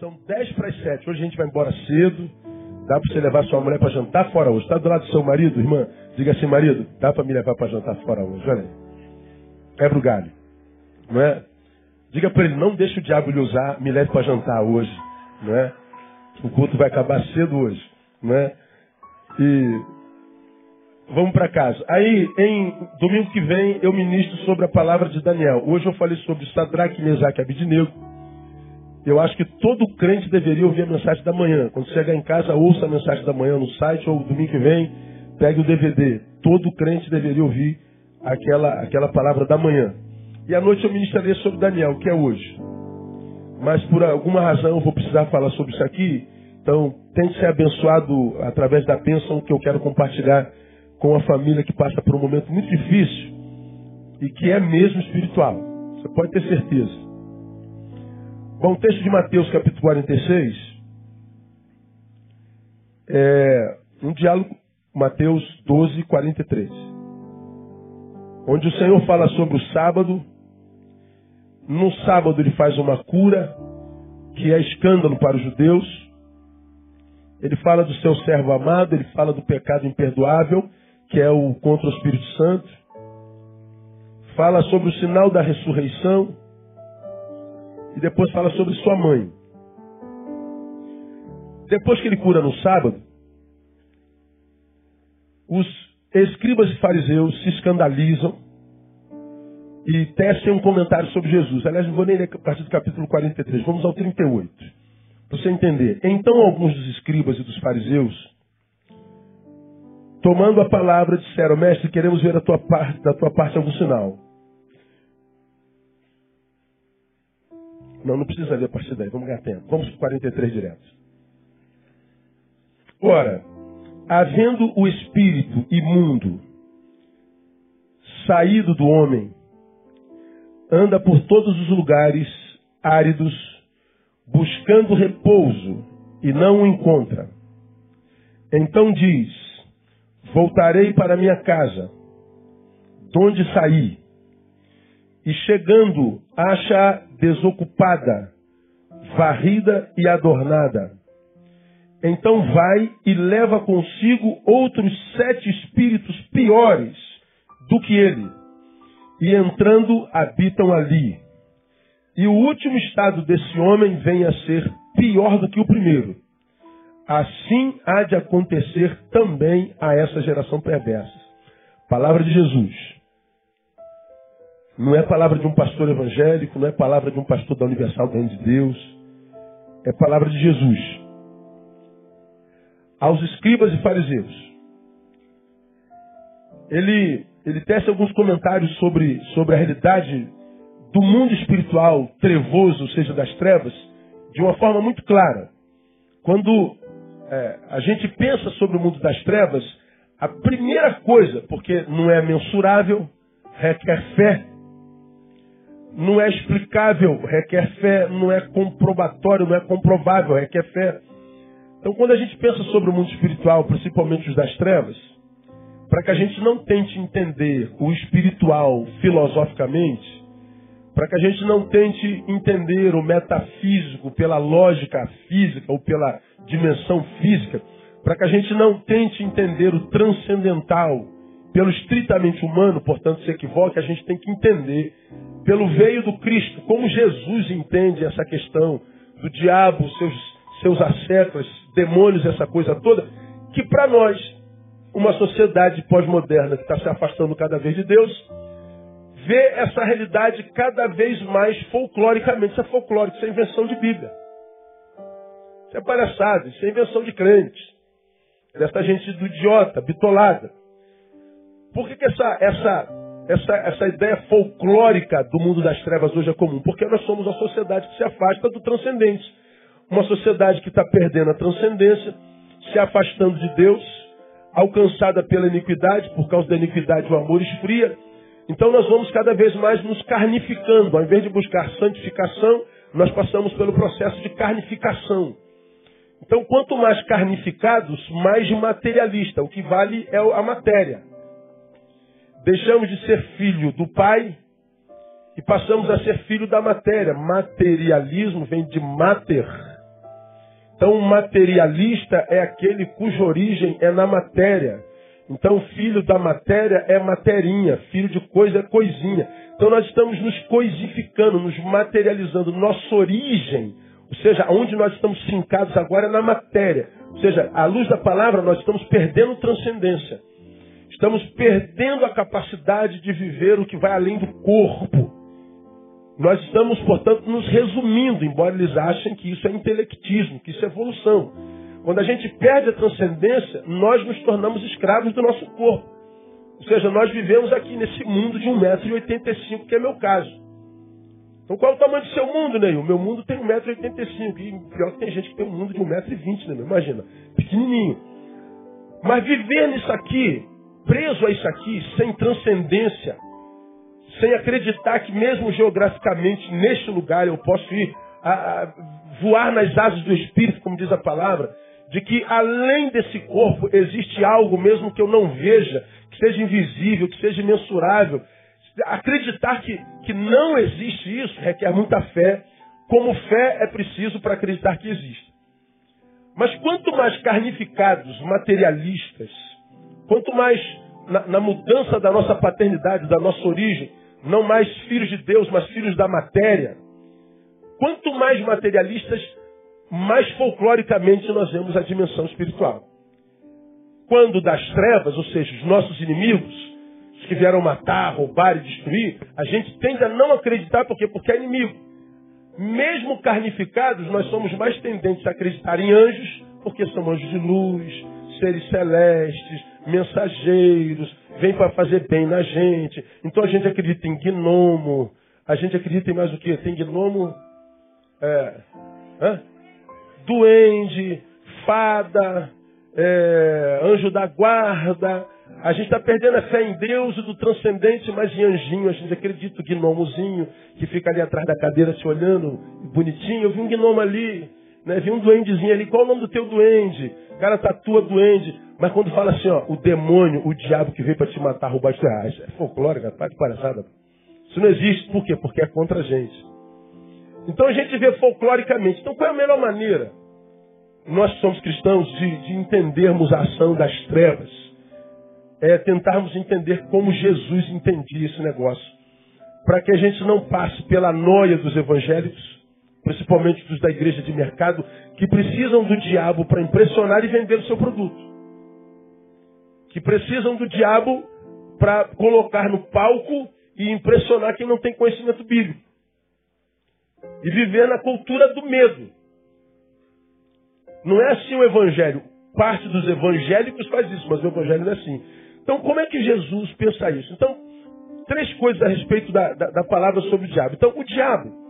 São 10 para as 7. Hoje a gente vai embora cedo. Dá para você levar sua mulher para jantar fora hoje. Está do lado do seu marido, irmã? Diga assim, marido, dá para me levar para jantar fora hoje. Olha aí. Quebra o galho. Não é? Diga para ele, não deixe o diabo lhe usar, me leve para jantar hoje. Não é? O culto vai acabar cedo hoje. Não é? E vamos para casa. Aí, em domingo que vem, eu ministro sobre a palavra de Daniel. Hoje eu falei sobre Sadraque, Mesaque e Abidinego. Eu acho que todo crente deveria ouvir a mensagem da manhã. Quando chegar em casa, ouça a mensagem da manhã no site ou domingo que vem, pegue o DVD. Todo crente deveria ouvir aquela, aquela palavra da manhã. E à noite eu ministraria sobre Daniel, que é hoje. Mas por alguma razão eu vou precisar falar sobre isso aqui. Então, tente ser abençoado através da bênção que eu quero compartilhar com a família que passa por um momento muito difícil e que é mesmo espiritual. Você pode ter certeza. Bom, o texto de Mateus capítulo 46 é um diálogo, Mateus 12, 43. Onde o Senhor fala sobre o sábado. No sábado ele faz uma cura, que é escândalo para os judeus. Ele fala do seu servo amado, ele fala do pecado imperdoável, que é o contra o Espírito Santo. Fala sobre o sinal da ressurreição e depois fala sobre sua mãe. Depois que ele cura no sábado, os escribas e fariseus se escandalizam e tecem um comentário sobre Jesus. Aliás, não vou nem ler a partir do capítulo 43, vamos ao 38. Para você entender. Então, alguns dos escribas e dos fariseus, tomando a palavra, disseram: Mestre, queremos ver a tua parte, da tua parte algum sinal. Não, não precisa ler a partir daí, vamos ganhar tempo. Vamos para o 43 direto. Ora, havendo o espírito imundo saído do homem, anda por todos os lugares áridos, buscando repouso, e não o encontra. Então diz: Voltarei para minha casa, donde saí, e chegando, acha desocupada, varrida e adornada. Então vai e leva consigo outros sete espíritos piores do que ele, e entrando habitam ali. E o último estado desse homem vem a ser pior do que o primeiro. Assim há de acontecer também a essa geração perversa. Palavra de Jesus. Não é palavra de um pastor evangélico, não é palavra de um pastor da Universal do de Deus. É palavra de Jesus. Aos escribas e fariseus. Ele, ele tece alguns comentários sobre, sobre a realidade do mundo espiritual trevoso, ou seja, das trevas, de uma forma muito clara. Quando é, a gente pensa sobre o mundo das trevas, a primeira coisa, porque não é mensurável, requer fé, não é explicável, requer fé, não é comprobatório, não é comprovável, requer fé. Então, quando a gente pensa sobre o mundo espiritual, principalmente os das trevas, para que a gente não tente entender o espiritual filosoficamente, para que a gente não tente entender o metafísico pela lógica física ou pela dimensão física, para que a gente não tente entender o transcendental pelo estritamente humano, portanto, se equivoque, a gente tem que entender pelo veio do Cristo, como Jesus entende essa questão do diabo, seus, seus ascetas, demônios, essa coisa toda, que para nós, uma sociedade pós-moderna que está se afastando cada vez de Deus, vê essa realidade cada vez mais folcloricamente. Isso é folclórico, isso é invenção de Bíblia. Isso é palhaçada, isso é invenção de crentes. Dessa gente do idiota, bitolada. Por que, que essa, essa, essa, essa ideia folclórica do mundo das trevas hoje é comum? Porque nós somos uma sociedade que se afasta do transcendente. Uma sociedade que está perdendo a transcendência, se afastando de Deus, alcançada pela iniquidade, por causa da iniquidade o amor esfria. Então nós vamos cada vez mais nos carnificando. Ao invés de buscar santificação, nós passamos pelo processo de carnificação. Então, quanto mais carnificados, mais materialista. O que vale é a matéria. Deixamos de ser filho do Pai e passamos a ser filho da matéria. Materialismo vem de mater, Então, materialista é aquele cuja origem é na matéria. Então, filho da matéria é materinha, filho de coisa é coisinha. Então, nós estamos nos coisificando, nos materializando. Nossa origem, ou seja, onde nós estamos fincados agora é na matéria. Ou seja, à luz da palavra, nós estamos perdendo transcendência. Estamos perdendo a capacidade de viver o que vai além do corpo. Nós estamos, portanto, nos resumindo, embora eles achem que isso é intelectismo, que isso é evolução. Quando a gente perde a transcendência, nós nos tornamos escravos do nosso corpo. Ou seja, nós vivemos aqui nesse mundo de 1,85m, que é meu caso. Então qual é o tamanho do seu mundo, Ney? O meu mundo tem 1,85m. E pior que tem gente que tem um mundo de 1,20m, né? Imagina, pequenininho. Mas viver nisso aqui, preso a isso aqui, sem transcendência, sem acreditar que mesmo geograficamente neste lugar eu posso ir a, a, voar nas asas do Espírito, como diz a palavra, de que além desse corpo existe algo mesmo que eu não veja, que seja invisível, que seja imensurável. Acreditar que, que não existe isso requer muita fé, como fé é preciso para acreditar que existe. Mas quanto mais carnificados, materialistas, quanto mais na, na mudança da nossa paternidade, da nossa origem, não mais filhos de Deus, mas filhos da matéria, quanto mais materialistas, mais folcloricamente nós vemos a dimensão espiritual. Quando das trevas, ou seja, os nossos inimigos, os que vieram matar, roubar e destruir, a gente tende a não acreditar, por quê? Porque é inimigo. Mesmo carnificados, nós somos mais tendentes a acreditar em anjos, porque são anjos de luz, seres celestes, mensageiros, vêm para fazer bem na gente. Então a gente acredita em gnomo, a gente acredita em mais o que? Tem gnomo, é, hã? duende, fada, é, anjo da guarda. A gente está perdendo a fé em Deus e do transcendente, mas em anjinho. A gente acredita o gnomozinho que fica ali atrás da cadeira se olhando, bonitinho. Eu vi um gnomo ali, né? vi um duendezinho ali. Qual o nome do teu duende? O cara tatua duende. Mas quando fala assim, ó, o demônio, o diabo que veio para te matar, roubar as reais, é folclore, cara, tá de palhaçada. Isso não existe. Por quê? Porque é contra a gente. Então a gente vê folcloricamente. Então qual é a melhor maneira? Nós que somos cristãos de, de entendermos a ação das trevas. É tentarmos entender como Jesus entendia esse negócio. Para que a gente não passe pela noia dos evangélicos, principalmente dos da igreja de mercado, que precisam do diabo para impressionar e vender o seu produto. Que precisam do diabo para colocar no palco e impressionar quem não tem conhecimento bíblico e viver na cultura do medo. Não é assim o evangelho. Parte dos evangélicos faz isso, mas o evangelho não é assim. Então, como é que Jesus pensa isso? Então, três coisas a respeito da, da, da palavra sobre o diabo. Então, o diabo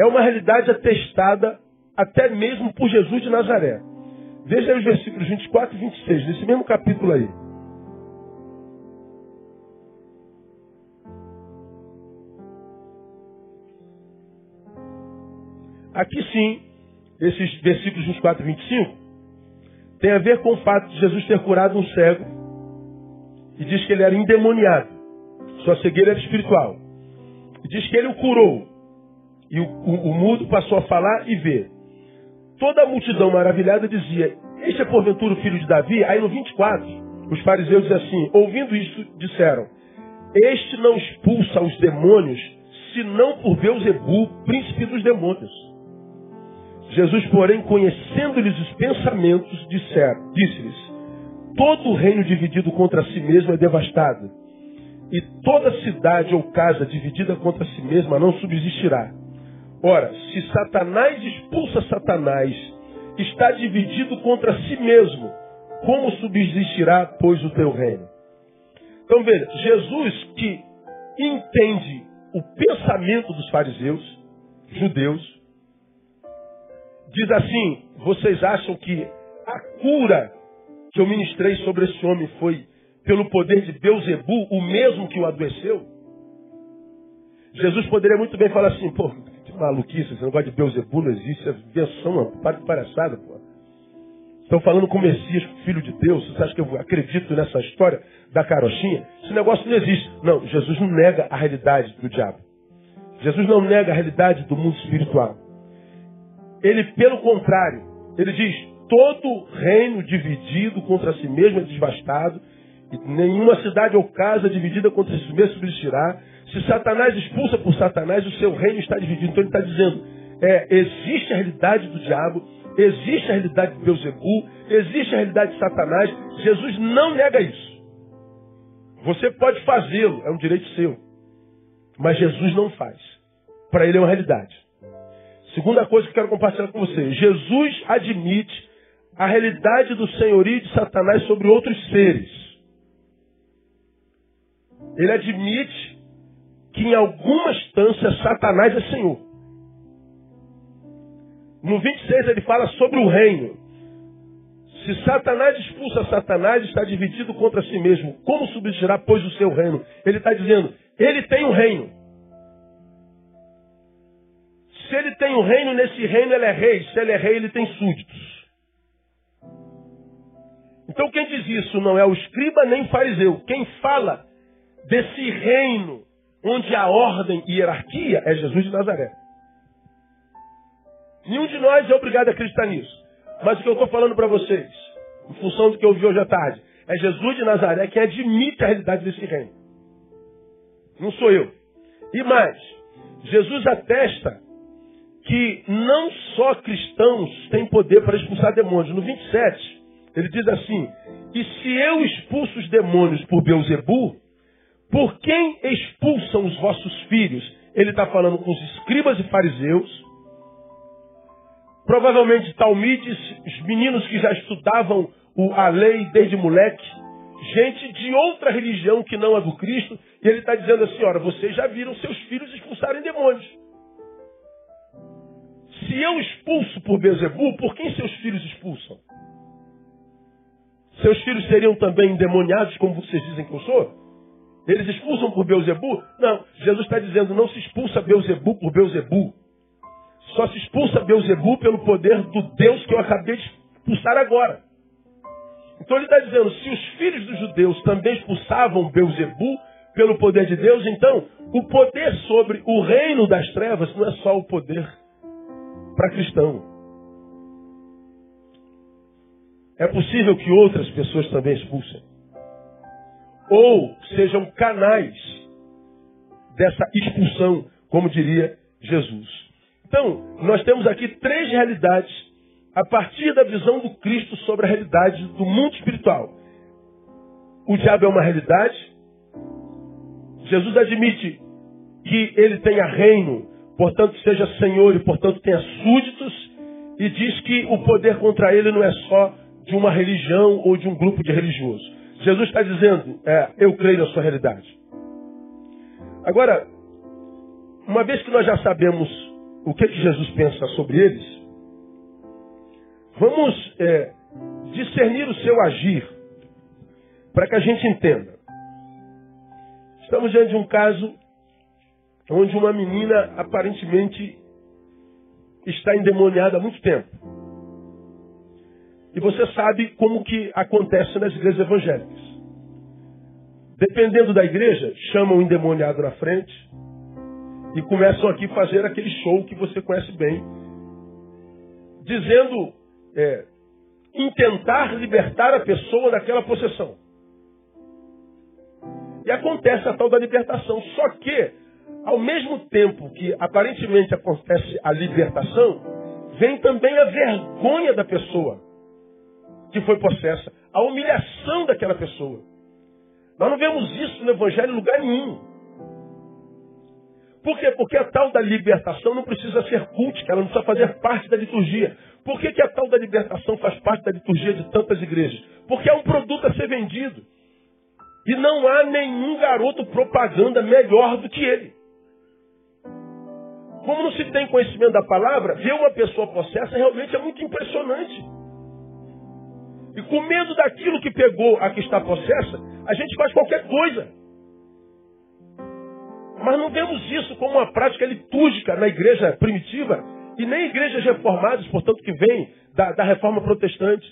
é uma realidade atestada até mesmo por Jesus de Nazaré. Veja aí os versículos 24 e 26, nesse mesmo capítulo aí. Aqui sim, esses versículos 24 e 25, tem a ver com o fato de Jesus ter curado um cego e diz que ele era endemoniado. Sua cegueira era espiritual. E diz que ele o curou. E o, o, o mudo passou a falar e ver. Toda a multidão maravilhada dizia: Este é porventura o filho de Davi? Aí no 24, os fariseus dizem assim: Ouvindo isso, disseram: Este não expulsa os demônios, senão por Beuzebu, príncipe dos demônios. Jesus, porém, conhecendo-lhes os pensamentos, disse-lhes: Todo reino dividido contra si mesmo é devastado, e toda cidade ou casa dividida contra si mesma não subsistirá. Ora, se Satanás expulsa Satanás, está dividido contra si mesmo, como subsistirá, pois, o teu reino? Então veja, Jesus que entende o pensamento dos fariseus, judeus, diz assim: vocês acham que a cura que eu ministrei sobre esse homem foi pelo poder de Beuzebu, o mesmo que o adoeceu? Jesus poderia muito bem falar assim, pô, maluquice, esse negócio de Beuzebu não existe, é invenção, mano, para de palhaçada, pô. Estão falando com o Messias, filho de Deus, você acha que eu acredito nessa história da carochinha? Esse negócio não existe. Não, Jesus não nega a realidade do diabo. Jesus não nega a realidade do mundo espiritual. Ele, pelo contrário, Ele diz: todo reino dividido contra si mesmo é devastado, e nenhuma cidade ou casa dividida contra si mesmo subsistirá. Se Satanás expulsa por Satanás, o seu reino está dividido. Então ele está dizendo: é, existe a realidade do diabo, existe a realidade de Beuzebu, existe a realidade de Satanás. Jesus não nega isso. Você pode fazê-lo, é um direito seu. Mas Jesus não faz. Para ele é uma realidade. Segunda coisa que eu quero compartilhar com você. Jesus admite a realidade do senhorio de Satanás sobre outros seres. Ele admite que em alguma instância Satanás é Senhor. No 26 ele fala sobre o reino. Se Satanás expulsa Satanás, está dividido contra si mesmo. Como subsistirá, pois, o seu reino? Ele está dizendo, ele tem um reino. Se ele tem um reino, nesse reino ele é rei. Se ele é rei, ele tem súditos. Então quem diz isso não é o escriba nem o fariseu. Quem fala desse reino onde há ordem e hierarquia é Jesus de Nazaré. Nenhum de nós é obrigado a acreditar nisso. Mas o que eu estou falando para vocês, em função do que eu vi hoje à tarde, é Jesus de Nazaré quem admite a realidade desse reino. Não sou eu. E mais, Jesus atesta que não só cristãos têm poder para expulsar demônios. No 27, ele diz assim: E se eu expulso os demônios por Beuzebu, por quem expulsam os vossos filhos? Ele está falando com os escribas e fariseus, provavelmente talmides, os meninos que já estudavam a lei desde moleque, gente de outra religião que não a do Cristo, e ele está dizendo assim: olha, vocês já viram seus filhos expulsarem demônios. Se eu expulso por Bezebu, por quem seus filhos expulsam? Seus filhos seriam também endemoniados, como vocês dizem que eu sou? Eles expulsam por Beuzebu? Não. Jesus está dizendo, não se expulsa Beuzebu por Beuzebu. Só se expulsa Beuzebu pelo poder do Deus que eu acabei de expulsar agora. Então ele está dizendo, se os filhos dos judeus também expulsavam Beuzebu pelo poder de Deus, então o poder sobre o reino das trevas não é só o poder para cristão. É possível que outras pessoas também expulsem. Ou sejam canais dessa expulsão, como diria Jesus. Então, nós temos aqui três realidades a partir da visão do Cristo sobre a realidade do mundo espiritual. O diabo é uma realidade. Jesus admite que ele tenha reino, portanto seja senhor e portanto tenha súditos, e diz que o poder contra ele não é só de uma religião ou de um grupo de religiosos. Jesus está dizendo, é, eu creio na sua realidade. Agora, uma vez que nós já sabemos o que, que Jesus pensa sobre eles, vamos é, discernir o seu agir para que a gente entenda. Estamos diante de um caso onde uma menina aparentemente está endemoniada há muito tempo. E você sabe como que acontece nas igrejas evangélicas. Dependendo da igreja, chamam o endemoniado na frente e começam aqui a fazer aquele show que você conhece bem, dizendo, é, intentar libertar a pessoa daquela possessão. E acontece a tal da libertação. Só que, ao mesmo tempo que aparentemente acontece a libertação, vem também a vergonha da pessoa que foi possessa, a humilhação daquela pessoa. Nós não vemos isso no Evangelho em lugar nenhum. Por quê? Porque a tal da libertação não precisa ser cultica, ela não precisa fazer parte da liturgia. Por que, que a tal da libertação faz parte da liturgia de tantas igrejas? Porque é um produto a ser vendido. E não há nenhum garoto propaganda melhor do que ele. Como não se tem conhecimento da palavra, ver uma pessoa possessa realmente é muito impressionante. E com medo daquilo que pegou a que está possessa, a gente faz qualquer coisa. Mas não vemos isso como uma prática litúrgica na igreja primitiva e nem igrejas reformadas, portanto, que vêm da, da reforma protestante.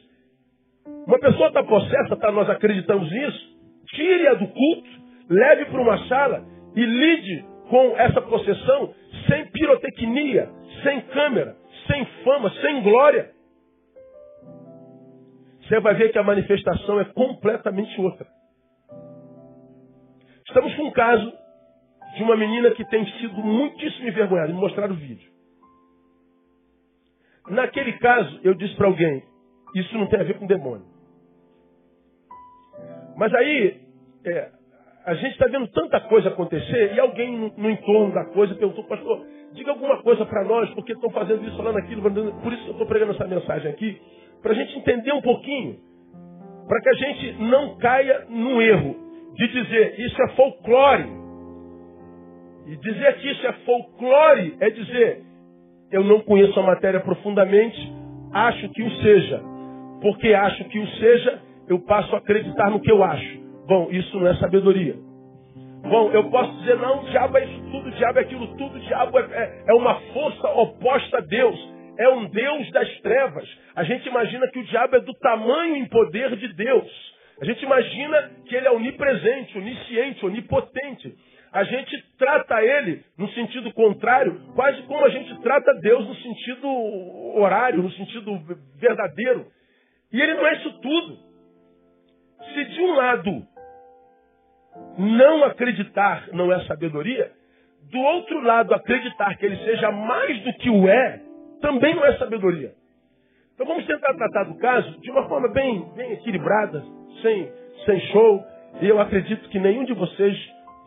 Uma pessoa está possessa, tá, nós acreditamos nisso, tire-a do culto, leve para uma sala e lide com essa possessão sem pirotecnia, sem câmera, sem fama, sem glória. Você vai ver que a manifestação é completamente outra. Estamos com um caso de uma menina que tem sido muitíssimo envergonhada. Me mostraram o vídeo. Naquele caso, eu disse para alguém, isso não tem a ver com demônio. Mas aí, é, a gente está vendo tanta coisa acontecer e alguém no, no entorno da coisa perguntou, pastor, diga alguma coisa para nós, porque estão fazendo isso, falando aquilo, por isso eu estou pregando essa mensagem aqui, para a gente entender um pouquinho, para que a gente não caia no erro de dizer isso é folclore. E dizer que isso é folclore é dizer eu não conheço a matéria profundamente, acho que o seja. Porque acho que o seja, eu passo a acreditar no que eu acho. Bom, isso não é sabedoria. Bom, eu posso dizer, não, o diabo é isso tudo, o diabo é aquilo tudo, o diabo é, é, é uma força oposta a Deus. É um Deus das trevas. A gente imagina que o diabo é do tamanho e poder de Deus. A gente imagina que ele é onipresente, onisciente, onipotente. A gente trata ele no sentido contrário, quase como a gente trata Deus no sentido horário, no sentido verdadeiro. E ele não é isso tudo. Se de um lado não acreditar não é sabedoria, do outro lado acreditar que ele seja mais do que o é, também não é sabedoria. Então vamos tentar tratar do caso de uma forma bem, bem equilibrada, sem, sem show. E eu acredito que nenhum de vocês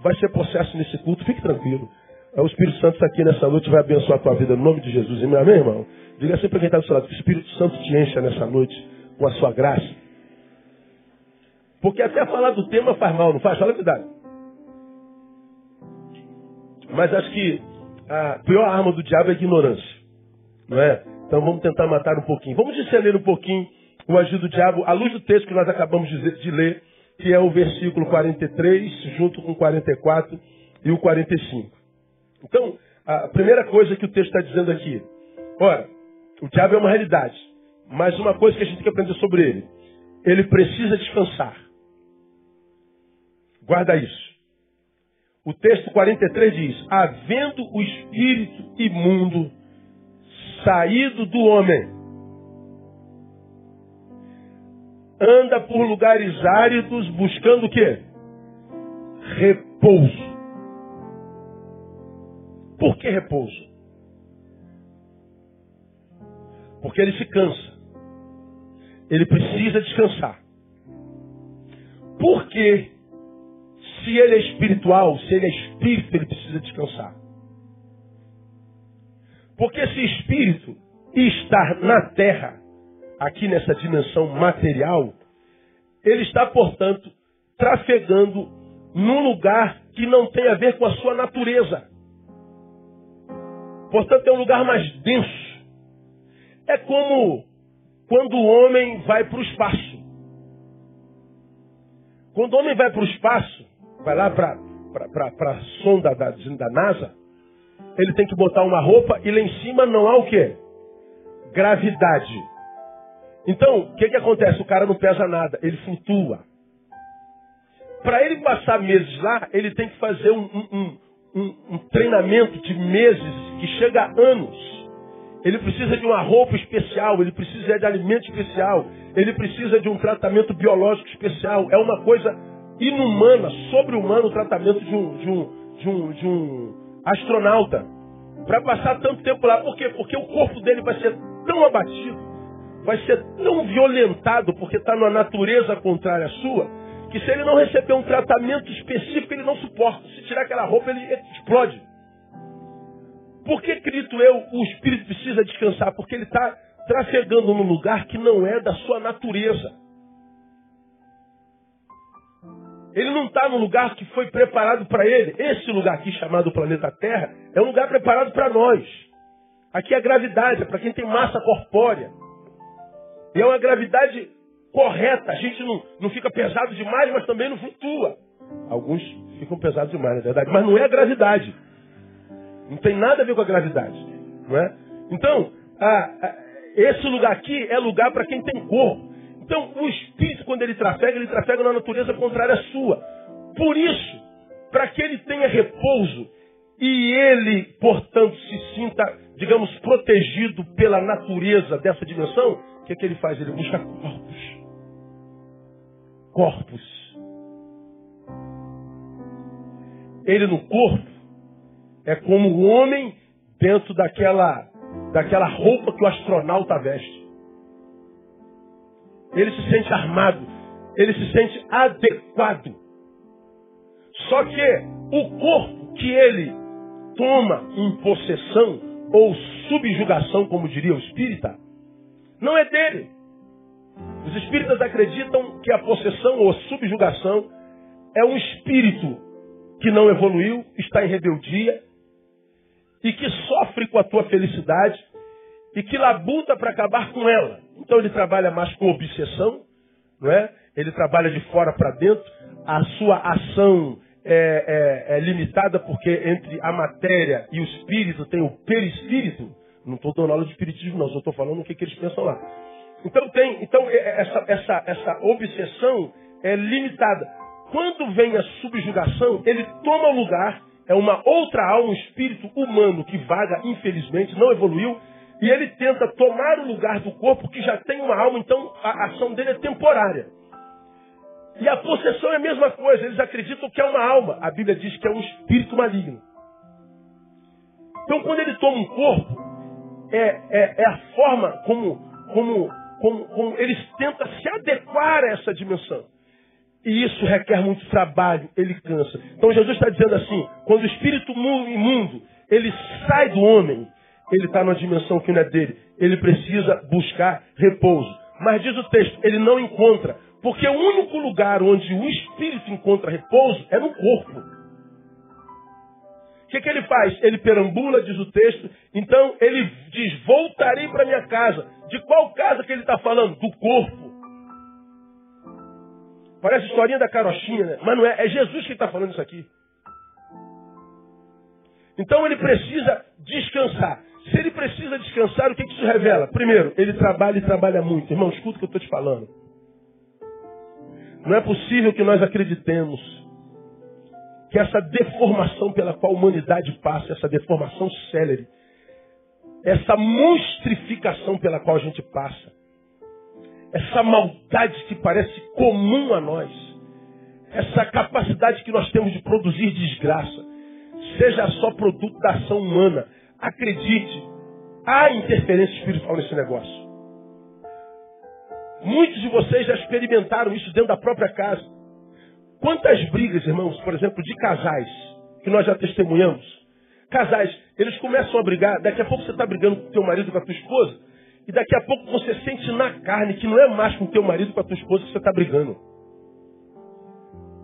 vai ser processo nesse culto. Fique tranquilo. O Espírito Santo está aqui nessa noite vai abençoar a tua vida no nome de Jesus. Amém, irmão? Diga sempre para quem está do seu lado que o Espírito Santo te encha nessa noite com a sua graça. Porque até falar do tema faz mal, não faz? Fala a verdade. Mas acho que a pior arma do diabo é a ignorância. Não é? Então vamos tentar matar um pouquinho. Vamos discernir um pouquinho o agir do diabo à luz do texto que nós acabamos de ler, que é o versículo 43, junto com o 44 e o 45. Então, a primeira coisa que o texto está dizendo aqui, ora, o diabo é uma realidade, mas uma coisa que a gente tem que aprender sobre ele, ele precisa descansar. Guarda isso. O texto 43 diz: Havendo o espírito imundo saído do homem, anda por lugares áridos buscando o quê? Repouso. Por que repouso? Porque ele se cansa. Ele precisa descansar. Por que se ele é espiritual, se ele é espírito, ele precisa descansar. Porque esse espírito está na terra, aqui nessa dimensão material, ele está, portanto, trafegando num lugar que não tem a ver com a sua natureza. Portanto, é um lugar mais denso. É como quando o homem vai para o espaço. Quando o homem vai para o espaço, vai lá para a sonda da, da NASA, ele tem que botar uma roupa e lá em cima não há o quê? Gravidade. Então, o que, que acontece? O cara não pesa nada, ele flutua. Para ele passar meses lá, ele tem que fazer um, um, um, um treinamento de meses que chega a anos. Ele precisa de uma roupa especial, ele precisa de alimento especial, ele precisa de um tratamento biológico especial. É uma coisa inumana, sobre-humana o tratamento de um, de um, de um, de um astronauta. Para passar tanto tempo lá. Por quê? Porque o corpo dele vai ser tão abatido, vai ser tão violentado, porque está numa natureza contrária à sua, que se ele não receber um tratamento específico, ele não suporta. Se tirar aquela roupa, ele explode. Por que, acredito eu, o espírito precisa descansar? Porque ele está trafegando num lugar que não é da sua natureza. Ele não está no lugar que foi preparado para ele. Esse lugar aqui, chamado planeta Terra, é um lugar preparado para nós. Aqui é gravidade, é para quem tem massa corpórea. E é uma gravidade correta. A gente não, não fica pesado demais, mas também não flutua. Alguns ficam pesados demais, na verdade. Mas não é a gravidade. Não tem nada a ver com a gravidade. Não é? Então, a, a, esse lugar aqui é lugar para quem tem corpo. Então, o espírito, quando ele trafega, ele trafega na natureza contrária à sua. Por isso, para que ele tenha repouso e ele, portanto, se sinta, digamos, protegido pela natureza dessa dimensão, o que é que ele faz? Ele busca corpos. corpos. Ele no corpo é como o homem dentro daquela, daquela roupa que o astronauta veste. Ele se sente armado, ele se sente adequado. Só que o corpo que ele toma em possessão ou subjugação, como diria o espírita, não é dele. Os espíritas acreditam que a possessão ou subjugação é um espírito que não evoluiu, está em rebeldia e que sofre com a tua felicidade e que labuta para acabar com ela. Então ele trabalha mais com obsessão, não é? Ele trabalha de fora para dentro. A sua ação é, é, é, limitada porque entre a matéria e o espírito tem o perispírito. Não estou dando aula de espiritismo, não, só estou falando o que, que eles pensam lá. Então tem, então é, essa, essa, essa obsessão é limitada. Quando vem a subjugação, ele toma o lugar, é uma outra alma, um espírito humano que vaga, infelizmente, não evoluiu, e ele tenta tomar o lugar do corpo que já tem uma alma, então a ação dele é temporária. E a possessão é a mesma coisa, eles acreditam que é uma alma. A Bíblia diz que é um espírito maligno. Então quando ele toma um corpo, é, é, é a forma como, como, como, como eles tentam se adequar a essa dimensão. E isso requer muito trabalho, ele cansa. Então Jesus está dizendo assim, quando o espírito imundo, ele sai do homem, ele está numa dimensão que não é dele. Ele precisa buscar repouso. Mas diz o texto, ele não encontra. Porque o único lugar onde o espírito encontra repouso é no corpo. O que, que ele faz? Ele perambula, diz o texto. Então ele diz: Voltarei para minha casa. De qual casa que ele está falando? Do corpo. Parece a historinha da carochinha, né? Mas não é. É Jesus que está falando isso aqui. Então ele precisa descansar. Se ele precisa descansar, o que, isso revela? Primeiro, ele trabalha e trabalha muito. Irmão, escuta o que eu estou te falando. Não é possível que nós acreditemos que essa deformação pela qual a humanidade passa, essa deformação célere, essa monstrificação pela qual a gente passa, essa maldade que parece comum a nós, essa capacidade que nós temos de produzir desgraça, seja só produto da ação humana. Acredite, há interferência espiritual nesse negócio. Muitos de vocês já experimentaram isso dentro da própria casa. Quantas brigas, irmãos, por exemplo, de casais, que nós já testemunhamos? Casais, eles começam a brigar, daqui a pouco você está brigando com o teu marido, com a tua esposa, e daqui a pouco você sente na carne que não é mais com o teu marido, com a tua esposa que você está brigando.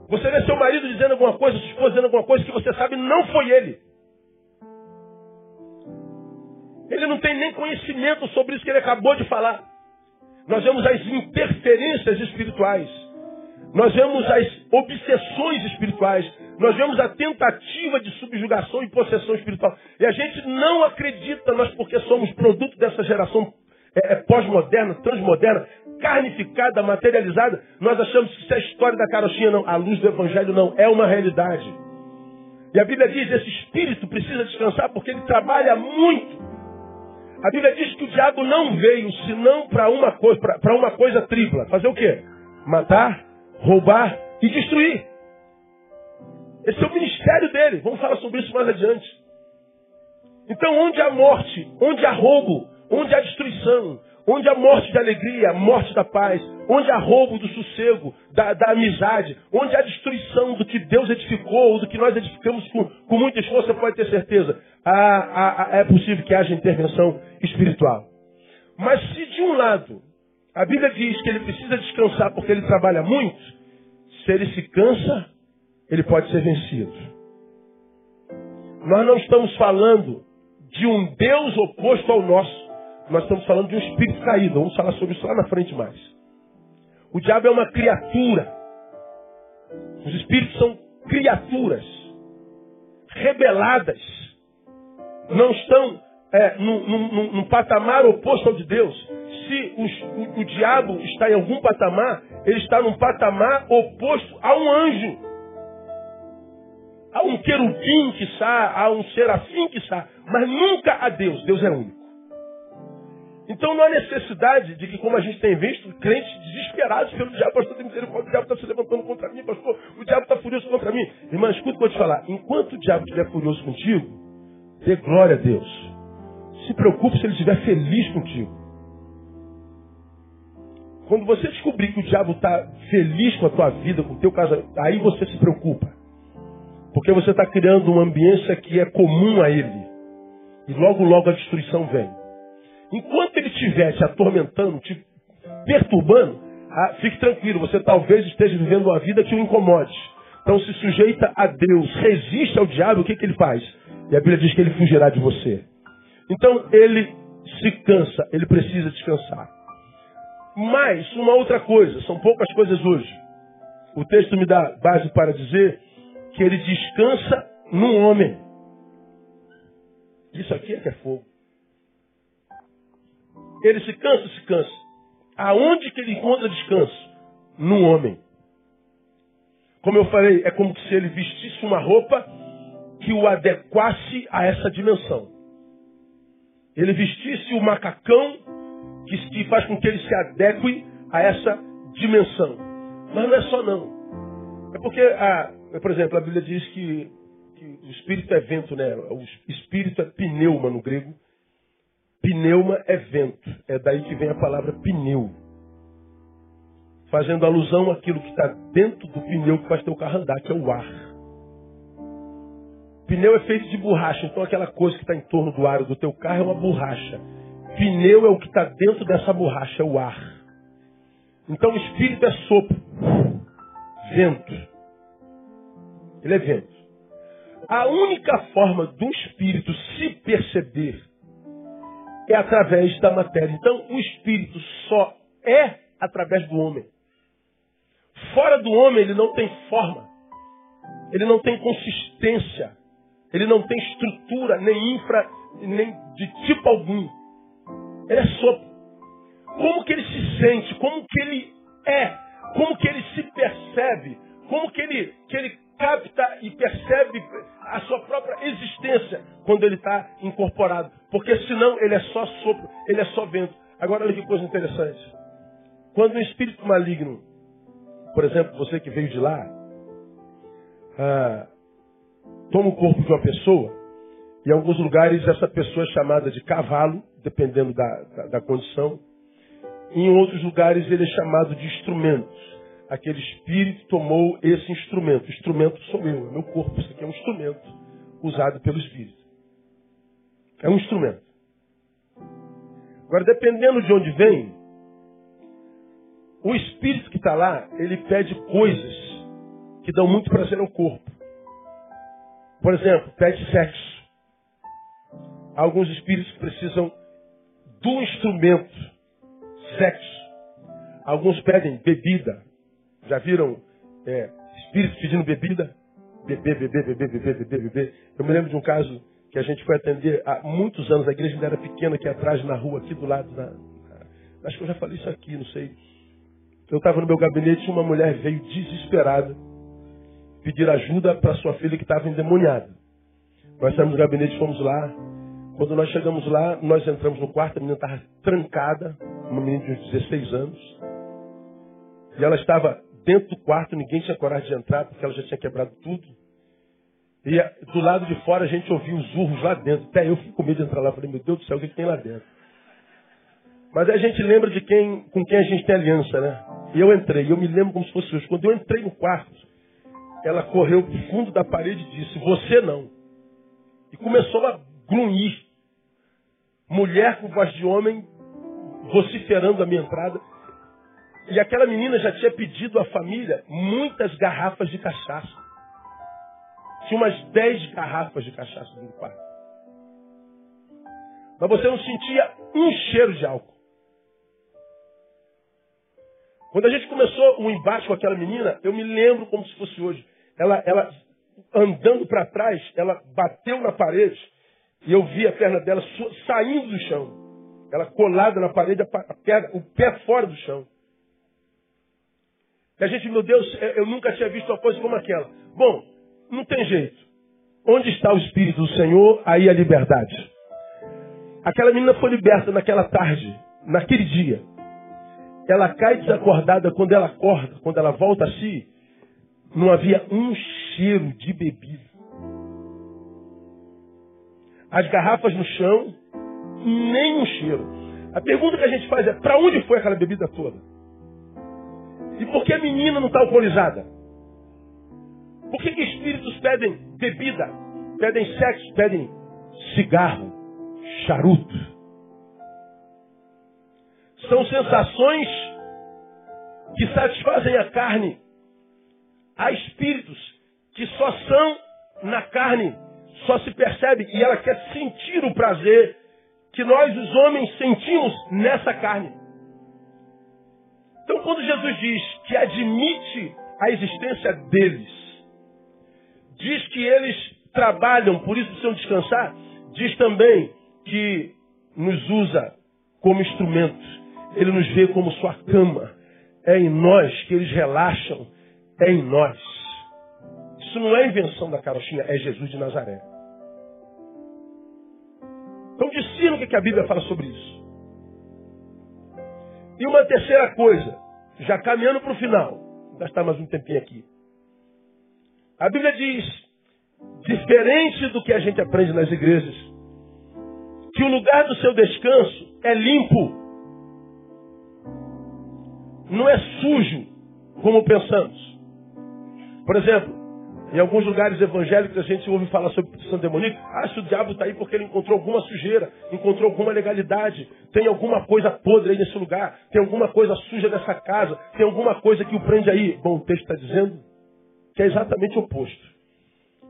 Você vê seu marido dizendo alguma coisa, sua esposa dizendo alguma coisa que você sabe não foi ele. Ele não tem nem conhecimento sobre isso que ele acabou de falar. Nós vemos as interferências espirituais. Nós vemos as obsessões espirituais. Nós vemos a tentativa de subjugação e possessão espiritual. E a gente não acredita, nós porque somos produto dessa geração é, é, pós-moderna, transmoderna, carnificada, materializada, nós achamos que isso é história da carochinha, não. A luz do Evangelho não. É uma realidade. E a Bíblia diz, esse espírito precisa descansar porque ele trabalha muito. A Bíblia diz que o diabo não veio senão para uma coisa, uma coisa tripla. Fazer o quê? Matar, roubar e destruir. Esse é o ministério dele. Vamos falar sobre isso mais adiante. Então, onde há morte, onde há roubo, onde há destruição, onde há morte de alegria, morte da paz, onde há roubo do sossego, da, da amizade, onde há destruição do que Deus edificou, ou do que nós edificamos com, com muito esforço, você pode ter certeza, há, há, é possível que haja intervenção espiritual. Mas se de um lado a Bíblia diz que ele precisa descansar porque ele trabalha muito, se ele se cansa, ele pode ser vencido. Nós não estamos falando de um Deus oposto ao nosso. Nós estamos falando de um espírito caído. Vamos falar sobre isso lá na frente mais. O diabo é uma criatura. Os espíritos são criaturas rebeladas. Não estão é, num, patamar oposto ao de Deus. Se os, o, o diabo está em algum patamar, ele está num patamar oposto a um anjo. A um querubim que está, a um serafim que está, mas nunca a Deus. Deus é único. Então não há necessidade de que, como a gente tem visto, crentes desesperados pelo diabo, pastor, tem o diabo está se levantando contra mim, pastor, o diabo está furioso contra mim. Irmã, escuta o que eu vou te falar. Enquanto o diabo estiver furioso contigo, dê glória a Deus. Se preocupe se ele estiver feliz contigo. Quando você descobrir que o diabo está feliz com a tua vida, com o teu casamento, aí você se preocupa. Porque você está criando uma ambiência que é comum a ele. E logo, logo a destruição vem. Enquanto ele estiver te atormentando, te perturbando, ah, fique tranquilo, você talvez esteja vivendo uma vida que o incomode. Então se sujeita a Deus, resiste ao diabo, o que, que ele faz? E a Bíblia diz que ele fugirá de você. Então ele se cansa, ele precisa descansar. Mas uma outra coisa, são poucas coisas hoje. O texto me dá base para dizer que ele descansa num homem. Isso aqui é que é fogo. Ele se cansa, se cansa. Aonde que ele encontra descanso? Num homem. Como eu falei, é como se ele vestisse uma roupa que o adequasse a essa dimensão. Ele vestisse o macacão que, faz com que ele se adeque a essa dimensão. Mas não é só não. É porque, a, por exemplo, a Bíblia diz que, que o espírito é vento, né? O espírito é pneuma no grego. Pneuma é vento. É daí que vem a palavra pneu. Fazendo alusão àquilo que está dentro do pneu que faz teu carro andar, que é o ar. Pneu é feito de borracha, então aquela coisa que está em torno do aro do teu carro é uma borracha. Pneu é o que está dentro dessa borracha, é o ar. Então o espírito é sopro, vento. Ele é vento. A única forma do espírito se perceber é através da matéria. Então, o espírito só é através do homem. Fora do homem, ele não tem forma. Ele não tem consistência. Ele não tem estrutura, nem infra, nem de tipo algum. Ele é sopro. Como que ele se sente? Como que ele é? Como que ele se percebe? Como que ele, que ele capta e percebe a sua própria existência quando ele está incorporado. Porque senão ele é só sopro, ele é só vento. Agora olha que coisa interessante. Quando um espírito maligno, por exemplo, você que veio de lá, ah, toma o corpo de uma pessoa, em alguns lugares essa pessoa é chamada de cavalo, dependendo da, da, da condição. Em outros lugares ele é chamado de instrumento aquele espírito tomou esse instrumento. O instrumento sou eu, é meu corpo. Isso aqui é um instrumento usado pelo espírito. É um instrumento. Agora, dependendo de onde vem, o espírito que está lá, ele pede coisas que dão muito prazer ao corpo. Por exemplo, pede sexo. Alguns espíritos precisam do instrumento, sexo. Alguns pedem bebida. Já viram é, espíritos pedindo bebida? Beber, beber, beber, beber, beber, beber. Eu me lembro de um caso que a gente foi atender há muitos anos. A igreja ainda era pequena, aqui atrás, na rua, aqui do lado. Na, acho que eu já falei isso aqui, não sei. Eu estava no meu gabinete e uma mulher veio desesperada pedir ajuda para sua filha que estava endemoniada. Nós saímos do gabinete, fomos lá. Quando nós chegamos lá, nós entramos no quarto, a menina estava trancada, uma menina de uns 16 anos. E ela estava dentro do quarto, ninguém tinha coragem de entrar, porque ela já tinha quebrado tudo. E do lado de fora a gente ouvia os urros lá dentro. Até eu fico com medo de entrar lá. Falei, meu Deus do céu, o que, que tem lá dentro? Mas a gente lembra de quem, com quem a gente tem aliança, né? E eu entrei, eu me lembro como se fosse hoje. Quando eu entrei no quarto, ela correu pro fundo da parede e disse, você não. E começou a grunhir. Mulher com voz de homem, vociferando a minha entrada. E aquela menina já tinha pedido à família muitas garrafas de cachaça. Tinha umas dez garrafas de cachaça no quarto. Mas você não sentia um cheiro de álcool. Quando a gente começou o embate com aquela menina, eu me lembro como se fosse hoje. Ela, ela andando para trás, ela bateu na parede e eu vi a perna dela saindo do chão. Ela colada na parede, a perna, o pé fora do chão. E a gente, meu Deus, eu nunca tinha visto uma coisa como aquela. Bom, não tem jeito. Onde está o Espírito do Senhor, aí a liberdade. Aquela menina foi liberta naquela tarde, naquele dia. Ela cai desacordada, quando ela acorda, quando ela volta a si, não havia um cheiro de bebida. As garrafas no chão, nem um cheiro. A pergunta que a gente faz é: para onde foi aquela bebida toda? E por que a menina não está alcoolizada? Por que, que espíritos pedem bebida, pedem sexo, pedem cigarro, charuto? São sensações que satisfazem a carne. Há espíritos que só são na carne, só se percebe e ela quer sentir o prazer que nós, os homens, sentimos nessa carne. Então, quando Jesus diz que admite a existência deles, diz que eles trabalham, por isso precisam descansar, diz também que nos usa como instrumentos. Ele nos vê como sua cama. É em nós que eles relaxam. É em nós. Isso não é invenção da carochinha, é Jesus de Nazaré. Então discina o que a Bíblia fala sobre isso. E uma terceira coisa, já caminhando para o final, vou gastar mais um tempinho aqui. A Bíblia diz, diferente do que a gente aprende nas igrejas, que o lugar do seu descanso é limpo. Não é sujo, como pensamos. Por exemplo, em alguns lugares evangélicos a gente ouve falar sobre possessão demoníaca. Ah, se o diabo está aí porque ele encontrou alguma sujeira, encontrou alguma legalidade, tem alguma coisa podre aí nesse lugar, tem alguma coisa suja nessa casa, tem alguma coisa que o prende aí. Bom, o texto está dizendo que é exatamente o oposto.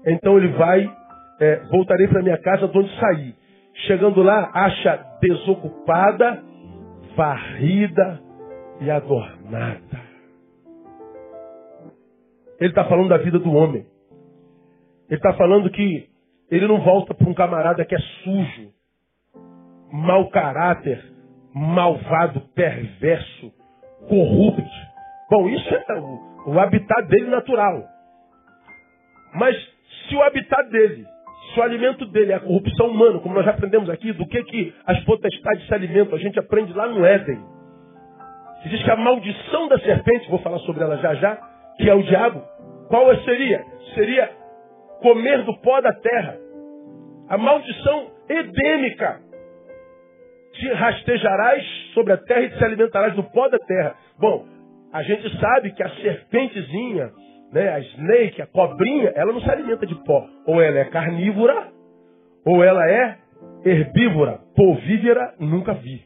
Então ele vai, é, voltarei para minha casa de onde saí. Chegando lá, acha desocupada, varrida e adornada. Ele está falando da vida do homem. Ele está falando que ele não volta para um camarada que é sujo, mau caráter, malvado, perverso, corrupto. Bom, isso é o, o habitat dele natural. Mas se o habitat dele, se o alimento dele é a corrupção humana, como nós já aprendemos aqui, do que, que as potestades se alimentam, a gente aprende lá no Éden. Se diz que a maldição da serpente, vou falar sobre ela já já, que é o diabo, qual seria? Seria comer do pó da terra. A maldição edêmica. Te rastejarás sobre a terra e te alimentarás do pó da terra. Bom, a gente sabe que a serpentezinha, né, a snake, a cobrinha, ela não se alimenta de pó. Ou ela é carnívora, ou ela é herbívora. Polvívera, nunca vi.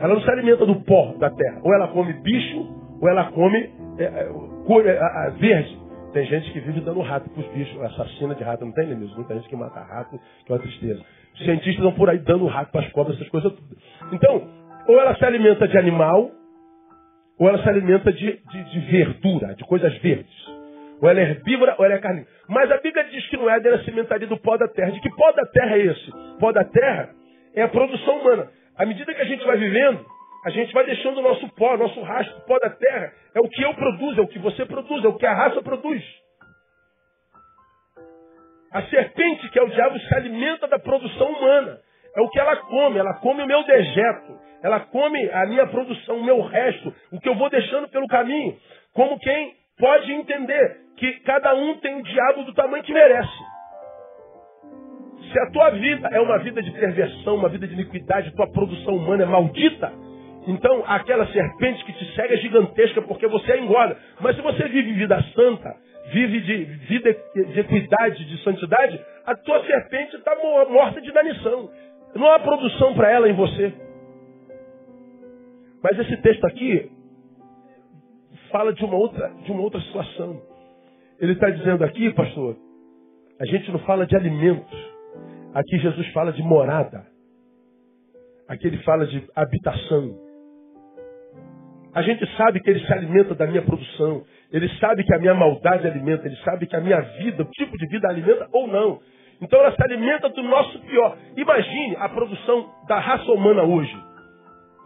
Ela não se alimenta do pó da terra. Ou ela come bicho, ou ela come é, é, é, verde. Tem gente que vive dando rato para os bichos, assassina de rato, não tem, Lemis? Muita gente que mata rato, que é uma tristeza. Os cientistas estão por aí dando rato para as cobras, essas coisas tudo. Então, ou ela se alimenta de animal, ou ela se alimenta de, de, de verdura, de coisas verdes. Ou ela é herbívora, ou ela é carnívora. Mas a Bíblia diz que não é dela se alimentaria do pó da terra. De que pó da terra é esse? Pó da terra é a produção humana. À medida que a gente vai vivendo, a gente vai deixando o nosso pó, nosso rastro, o pó da terra. É o que eu produzo, é o que você produz, é o que a raça produz. A serpente, que é o diabo, se alimenta da produção humana. É o que ela come, ela come o meu dejeto, ela come a minha produção, o meu resto, o que eu vou deixando pelo caminho. Como quem pode entender que cada um tem o diabo do tamanho que merece. Se a tua vida é uma vida de perversão, uma vida de iniquidade, tua produção humana é maldita, então, aquela serpente que te segue é gigantesca porque você a engorda. Mas se você vive vida santa, vive de vida de equidade, de santidade, a tua serpente está morta de danição. Não há produção para ela em você. Mas esse texto aqui fala de uma outra, de uma outra situação. Ele está dizendo aqui, pastor, a gente não fala de alimentos. Aqui Jesus fala de morada. Aqui ele fala de habitação. A gente sabe que ele se alimenta da minha produção. Ele sabe que a minha maldade alimenta. Ele sabe que a minha vida, o tipo de vida alimenta ou não. Então ela se alimenta do nosso pior. Imagine a produção da raça humana hoje.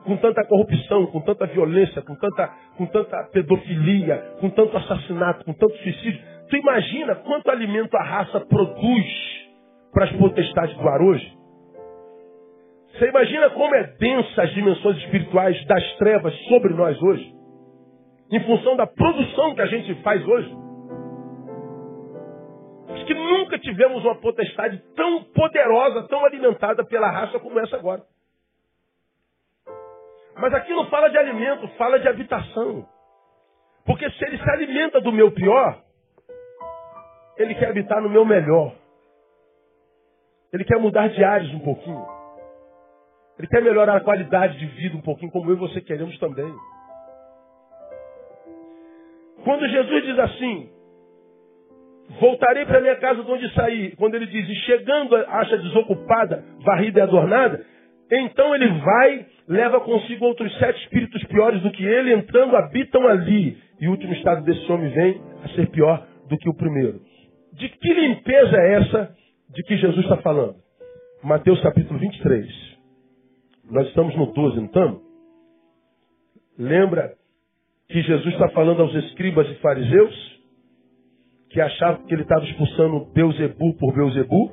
Com tanta corrupção, com tanta violência, com tanta, com tanta pedofilia, com tanto assassinato, com tanto suicídio. Tu imagina quanto alimento a raça produz para as potestades do ar hoje? Você imagina como é densa as dimensões espirituais das trevas sobre nós hoje? Em função da produção que a gente faz hoje? Acho que nunca tivemos uma potestade tão poderosa, tão alimentada pela raça como essa agora. Mas aqui não fala de alimento, fala de habitação. Porque se ele se alimenta do meu pior, ele quer habitar no meu melhor. Ele quer mudar de áreas um pouquinho. Ele quer melhorar a qualidade de vida um pouquinho, como eu e você queremos também. Quando Jesus diz assim, voltarei para minha casa de onde saí, quando ele diz, e chegando acha desocupada, varrida e adornada, então ele vai, leva consigo outros sete espíritos piores do que ele, entrando, habitam ali. E o último estado desse homem vem a ser pior do que o primeiro. De que limpeza é essa de que Jesus está falando? Mateus capítulo 23. Nós estamos no 12, não estamos? Lembra que Jesus está falando aos escribas e fariseus que achavam que ele estava expulsando Beuzebu por Beuzebu?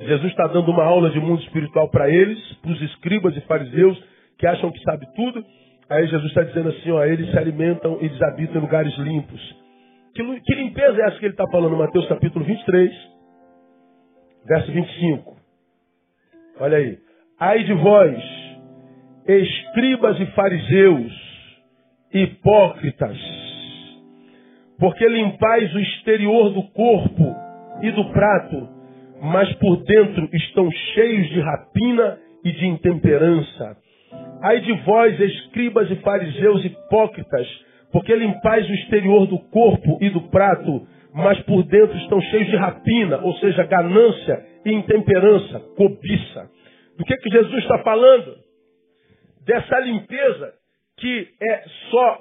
Jesus está dando uma aula de mundo espiritual para eles, para os escribas e fariseus que acham que sabe tudo. Aí Jesus está dizendo assim, ó, eles se alimentam e deshabitam em lugares limpos. Que, que limpeza é essa que ele está falando? Mateus capítulo 23, verso 25. Olha aí. Ai de vós, escribas e fariseus, hipócritas, porque limpais o exterior do corpo e do prato, mas por dentro estão cheios de rapina e de intemperança. Ai de vós, escribas e fariseus hipócritas, porque limpais o exterior do corpo e do prato, mas por dentro estão cheios de rapina, ou seja, ganância e intemperança, cobiça. Do que, que Jesus está falando? Dessa limpeza que é só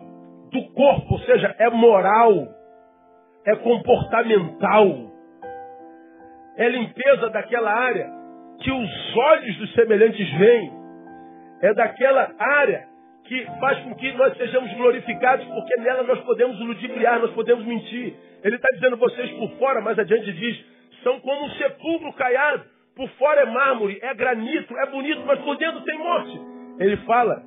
do corpo, ou seja, é moral, é comportamental, é limpeza daquela área que os olhos dos semelhantes veem, é daquela área que faz com que nós sejamos glorificados, porque nela nós podemos ludibriar, nós podemos mentir. Ele está dizendo vocês por fora, mais adiante diz, são como um sepulcro caiado. Por fora é mármore, é granito, é bonito, mas por dentro tem morte. Ele fala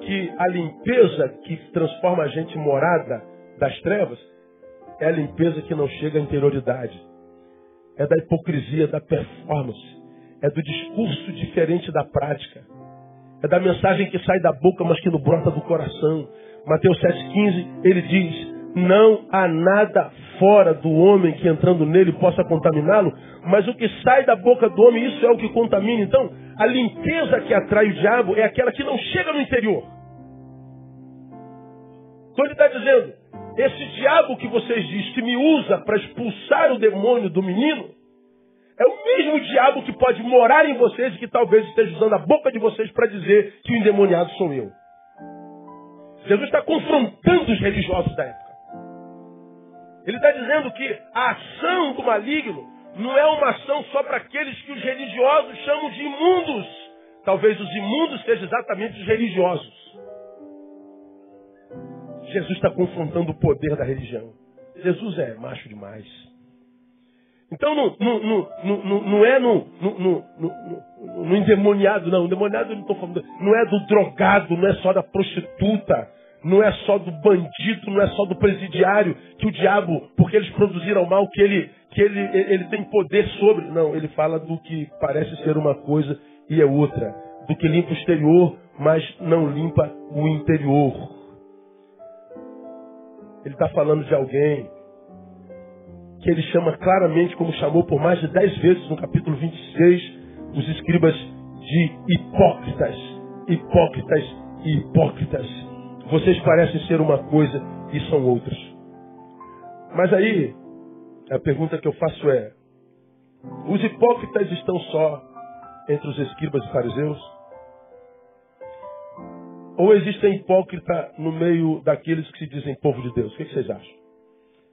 que a limpeza que transforma a gente em morada das trevas é a limpeza que não chega à interioridade é da hipocrisia, da performance, é do discurso diferente da prática, é da mensagem que sai da boca, mas que não brota do coração. Mateus 7,15, ele diz: Não há nada fora do homem que entrando nele possa contaminá-lo, mas o que sai da boca do homem, isso é o que contamina. Então, a limpeza que atrai o diabo é aquela que não chega no interior. Então ele está dizendo, esse diabo que vocês dizem que me usa para expulsar o demônio do menino, é o mesmo diabo que pode morar em vocês e que talvez esteja usando a boca de vocês para dizer que o endemoniado sou eu. Jesus está confrontando os religiosos da época. Ele está dizendo que a ação do maligno não é uma ação só para aqueles que os religiosos chamam de imundos. Talvez os imundos sejam exatamente os religiosos. Jesus está confrontando o poder da religião. Jesus é macho demais. Então não, não, não, não é no, no, no, no, endemoniado, não. O endemoniado eu não estou falando. Não é do drogado, não é só da prostituta, não é só do bandido, não é só do presidiário, que o diabo, porque eles produziram mal, que ele, que ele, ele tem poder sobre. Não, ele fala do que parece ser uma coisa e é outra. Do que limpa o exterior, mas não limpa o interior. Ele está falando de alguém que ele chama claramente, como chamou por mais de dez vezes no capítulo 26, os escribas de hipócritas, hipócritas e hipócritas. Vocês parecem ser uma coisa e são outras. Mas aí, a pergunta que eu faço é: os hipócritas estão só entre os escribas e fariseus? Ou existem hipócritas no meio daqueles que se dizem povo de Deus? O que vocês acham?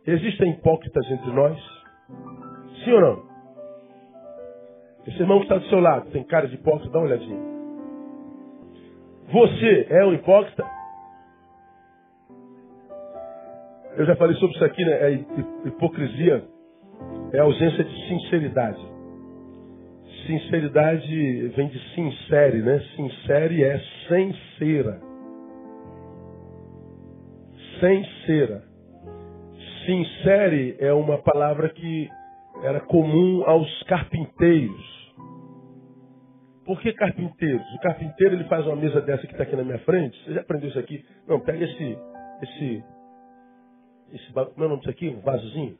Existem hipócritas entre nós? Sim ou não? Esse irmão que está do seu lado tem cara de hipócrita? Dá uma olhadinha. Você é um hipócrita? Eu já falei sobre isso aqui, né? É hipocrisia é ausência de sinceridade. Sinceridade vem de sincere, né? Sincere é sem cera. Sincere é uma palavra que era comum aos carpinteiros. Por que carpinteiros? O carpinteiro ele faz uma mesa dessa que está aqui na minha frente. Você já aprendeu isso aqui? Não, pega esse, esse, esse, como é o nome disso aqui? Um vasozinho.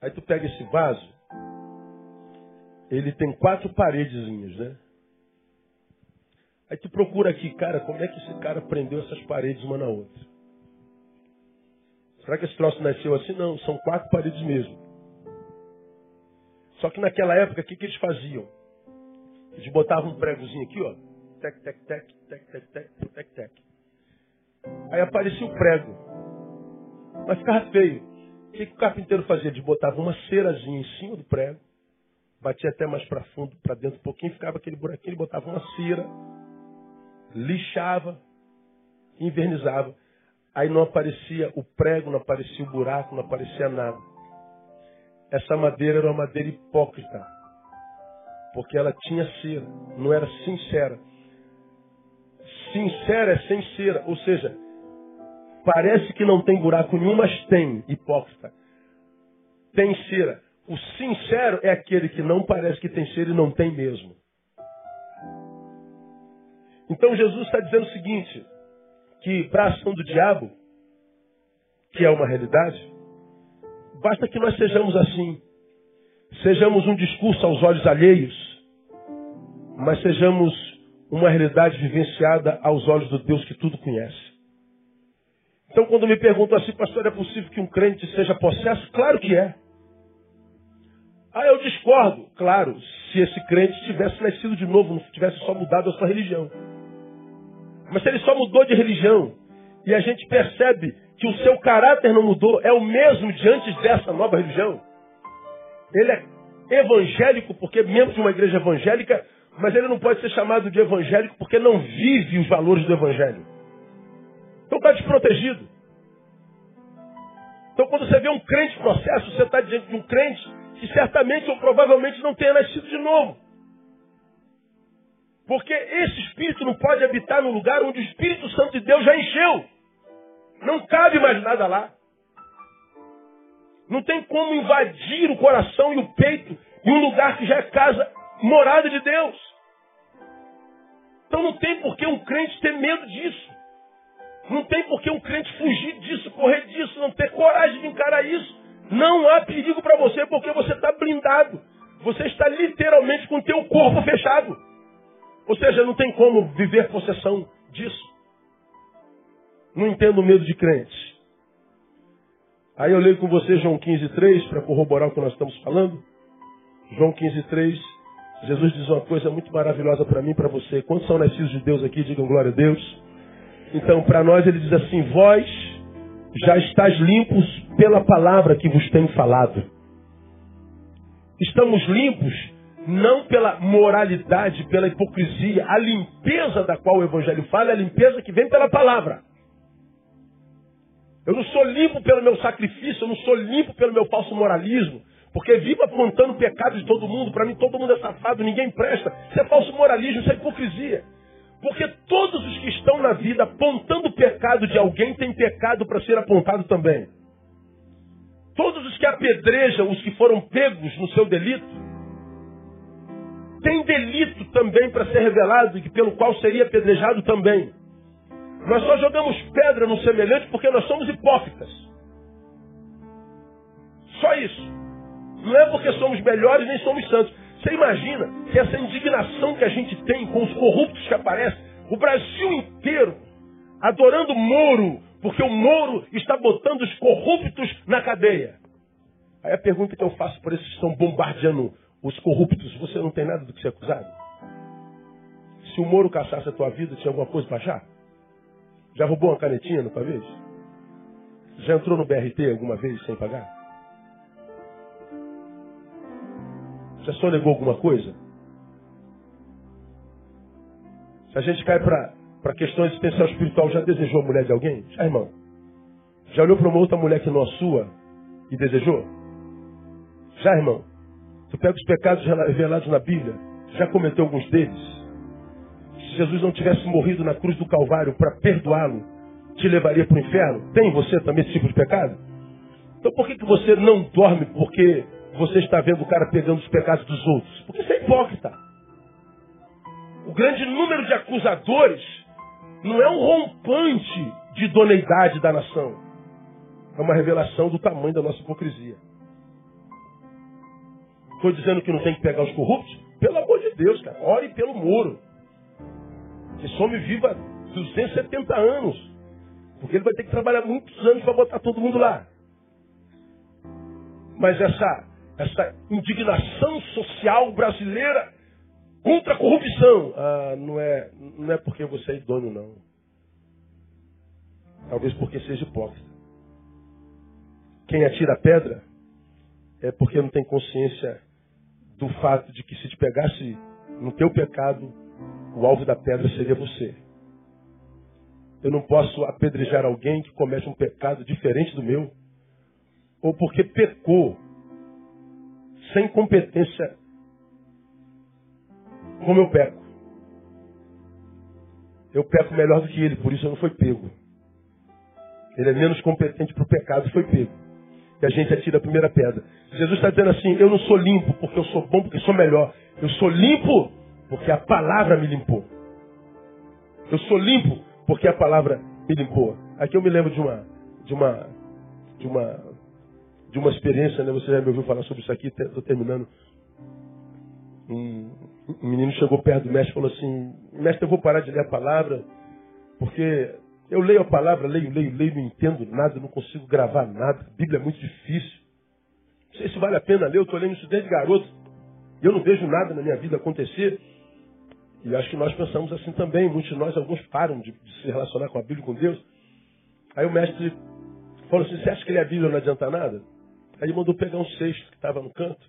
Aí tu pega esse vaso, ele tem quatro paredezinhas, né? Aí tu procura aqui, cara, como é que esse cara prendeu essas paredes uma na outra? Será que esse troço nasceu assim? Não, são quatro paredes mesmo. Só que naquela época, o que, que eles faziam? Eles botavam um pregozinho aqui, ó. Tec, tec, tec, tec, tec, tec, tec, tec. Aí aparecia o prego. Mas ficava feio. O que, que o carpinteiro fazia? Ele botava uma cerazinha em cima do prego, batia até mais para fundo, para dentro um pouquinho, ficava aquele buraquinho, ele botava uma cera, lixava, invernizava. Aí não aparecia o prego, não aparecia o buraco, não aparecia nada. Essa madeira era uma madeira hipócrita. Porque ela tinha cera, não era sincera. Sincera é sem cera, ou seja, parece que não tem buraco nenhum, mas tem, hipócrita. Tem cera. O sincero é aquele que não parece que tem cera e não tem mesmo. Então Jesus está dizendo o seguinte: que para a ação do diabo, que é uma realidade, basta que nós sejamos assim. Sejamos um discurso aos olhos alheios, mas sejamos uma realidade vivenciada aos olhos do Deus que tudo conhece. Então, quando me perguntam assim, pastor, é possível que um crente seja possesso? Claro que é. Ah, eu discordo. Claro, se esse crente tivesse nascido de novo, não tivesse só mudado a sua religião. Mas se ele só mudou de religião e a gente percebe que o seu caráter não mudou, é o mesmo diante dessa nova religião. Ele é evangélico porque é membro de uma igreja evangélica, mas ele não pode ser chamado de evangélico porque não vive os valores do evangelho. Então está desprotegido. Então quando você vê um crente processo, você está diante de um crente que certamente ou provavelmente não tenha nascido de novo. Porque esse espírito não pode habitar no lugar onde o Espírito Santo de Deus já encheu. Não cabe mais nada lá. Não tem como invadir o coração e o peito em um lugar que já é casa, morada de Deus. Então não tem por que um crente ter medo disso. Não tem por que um crente fugir disso, correr disso, não ter coragem de encarar isso. Não há perigo para você porque você está blindado. Você está literalmente com o teu corpo fechado. Ou seja, não tem como viver possessão disso. Não entendo medo de crente. Aí eu leio com você João 15,3 para corroborar o que nós estamos falando. João 15,3. Jesus diz uma coisa muito maravilhosa para mim e para você. Quantos são nascidos de Deus aqui? Digam glória a Deus. Então, para nós, ele diz assim: Vós já estáis limpos pela palavra que vos tenho falado. Estamos limpos não pela moralidade, pela hipocrisia. A limpeza da qual o Evangelho fala é a limpeza que vem pela palavra. Eu não sou limpo pelo meu sacrifício, eu não sou limpo pelo meu falso moralismo. Porque vivo apontando pecados de todo mundo. Para mim, todo mundo é safado, ninguém presta. Isso é falso moralismo, isso é hipocrisia. Porque todos os que estão na vida apontando o pecado de alguém têm pecado para ser apontado também. Todos os que apedrejam os que foram pegos no seu delito têm delito também para ser revelado e pelo qual seria apedrejado também. Nós só jogamos pedra no semelhante porque nós somos hipócritas. Só isso. Não é porque somos melhores nem somos santos. Você imagina que essa indignação que a gente tem com os corruptos que aparecem, o Brasil inteiro adorando Moro, porque o Moro está botando os corruptos na cadeia. Aí a pergunta que eu faço para esses que estão bombardeando os corruptos, você não tem nada do que ser acusado? Se o Moro caçasse a tua vida, tinha alguma coisa para achar? Já roubou uma canetinha alguma vez? Já entrou no BRT alguma vez sem pagar? Já sonegou alguma coisa? Se a gente cai para questões de existencial espiritual, já desejou a mulher de alguém? Já, irmão? Já olhou para uma outra mulher que não a sua e desejou? Já, irmão? Tu pega os pecados revelados na Bíblia, já cometeu alguns deles. Se Jesus não tivesse morrido na cruz do Calvário para perdoá-lo, te levaria para o inferno? Tem você também esse tipo de pecado? Então por que, que você não dorme porque você está vendo o cara pegando os pecados dos outros? Porque você é hipócrita. O grande número de acusadores não é um rompante de idoneidade da nação. É uma revelação do tamanho da nossa hipocrisia. Estou dizendo que não tem que pegar os corruptos? Pelo amor de Deus, cara. Ore pelo muro. Esse homem viva 270 anos. Porque ele vai ter que trabalhar muitos anos para botar todo mundo lá. Mas essa, essa indignação social brasileira contra a corrupção, ah, não, é, não é porque você é idôneo, não. Talvez porque seja hipócrita. Quem atira a pedra é porque não tem consciência do fato de que se te pegasse no teu pecado, o alvo da pedra seria você. Eu não posso apedrejar alguém que comete um pecado diferente do meu, ou porque pecou sem competência como eu peco. Eu peco melhor do que ele, por isso eu não fui pego. Ele é menos competente para o pecado e foi pego. E a gente atira a primeira pedra. Jesus está dizendo assim: Eu não sou limpo porque eu sou bom, porque sou melhor. Eu sou limpo porque a palavra me limpou. Eu sou limpo porque a palavra me limpou. Aqui eu me lembro de uma, de uma, de uma, de uma experiência, né? Você já me ouviu falar sobre isso aqui, estou terminando. Um, um menino chegou perto do mestre e falou assim, mestre, eu vou parar de ler a palavra, porque eu leio a palavra, leio, leio, leio, não entendo nada, não consigo gravar nada. A Bíblia é muito difícil. Não sei se vale a pena ler, eu estou lendo isso desde garoto. E eu não vejo nada na minha vida acontecer. E acho que nós pensamos assim também. Muitos de nós, alguns param de, de se relacionar com a Bíblia, com Deus. Aí o mestre falou assim, você acha que ler a Bíblia não adianta nada? Aí ele mandou pegar um cesto que estava no canto.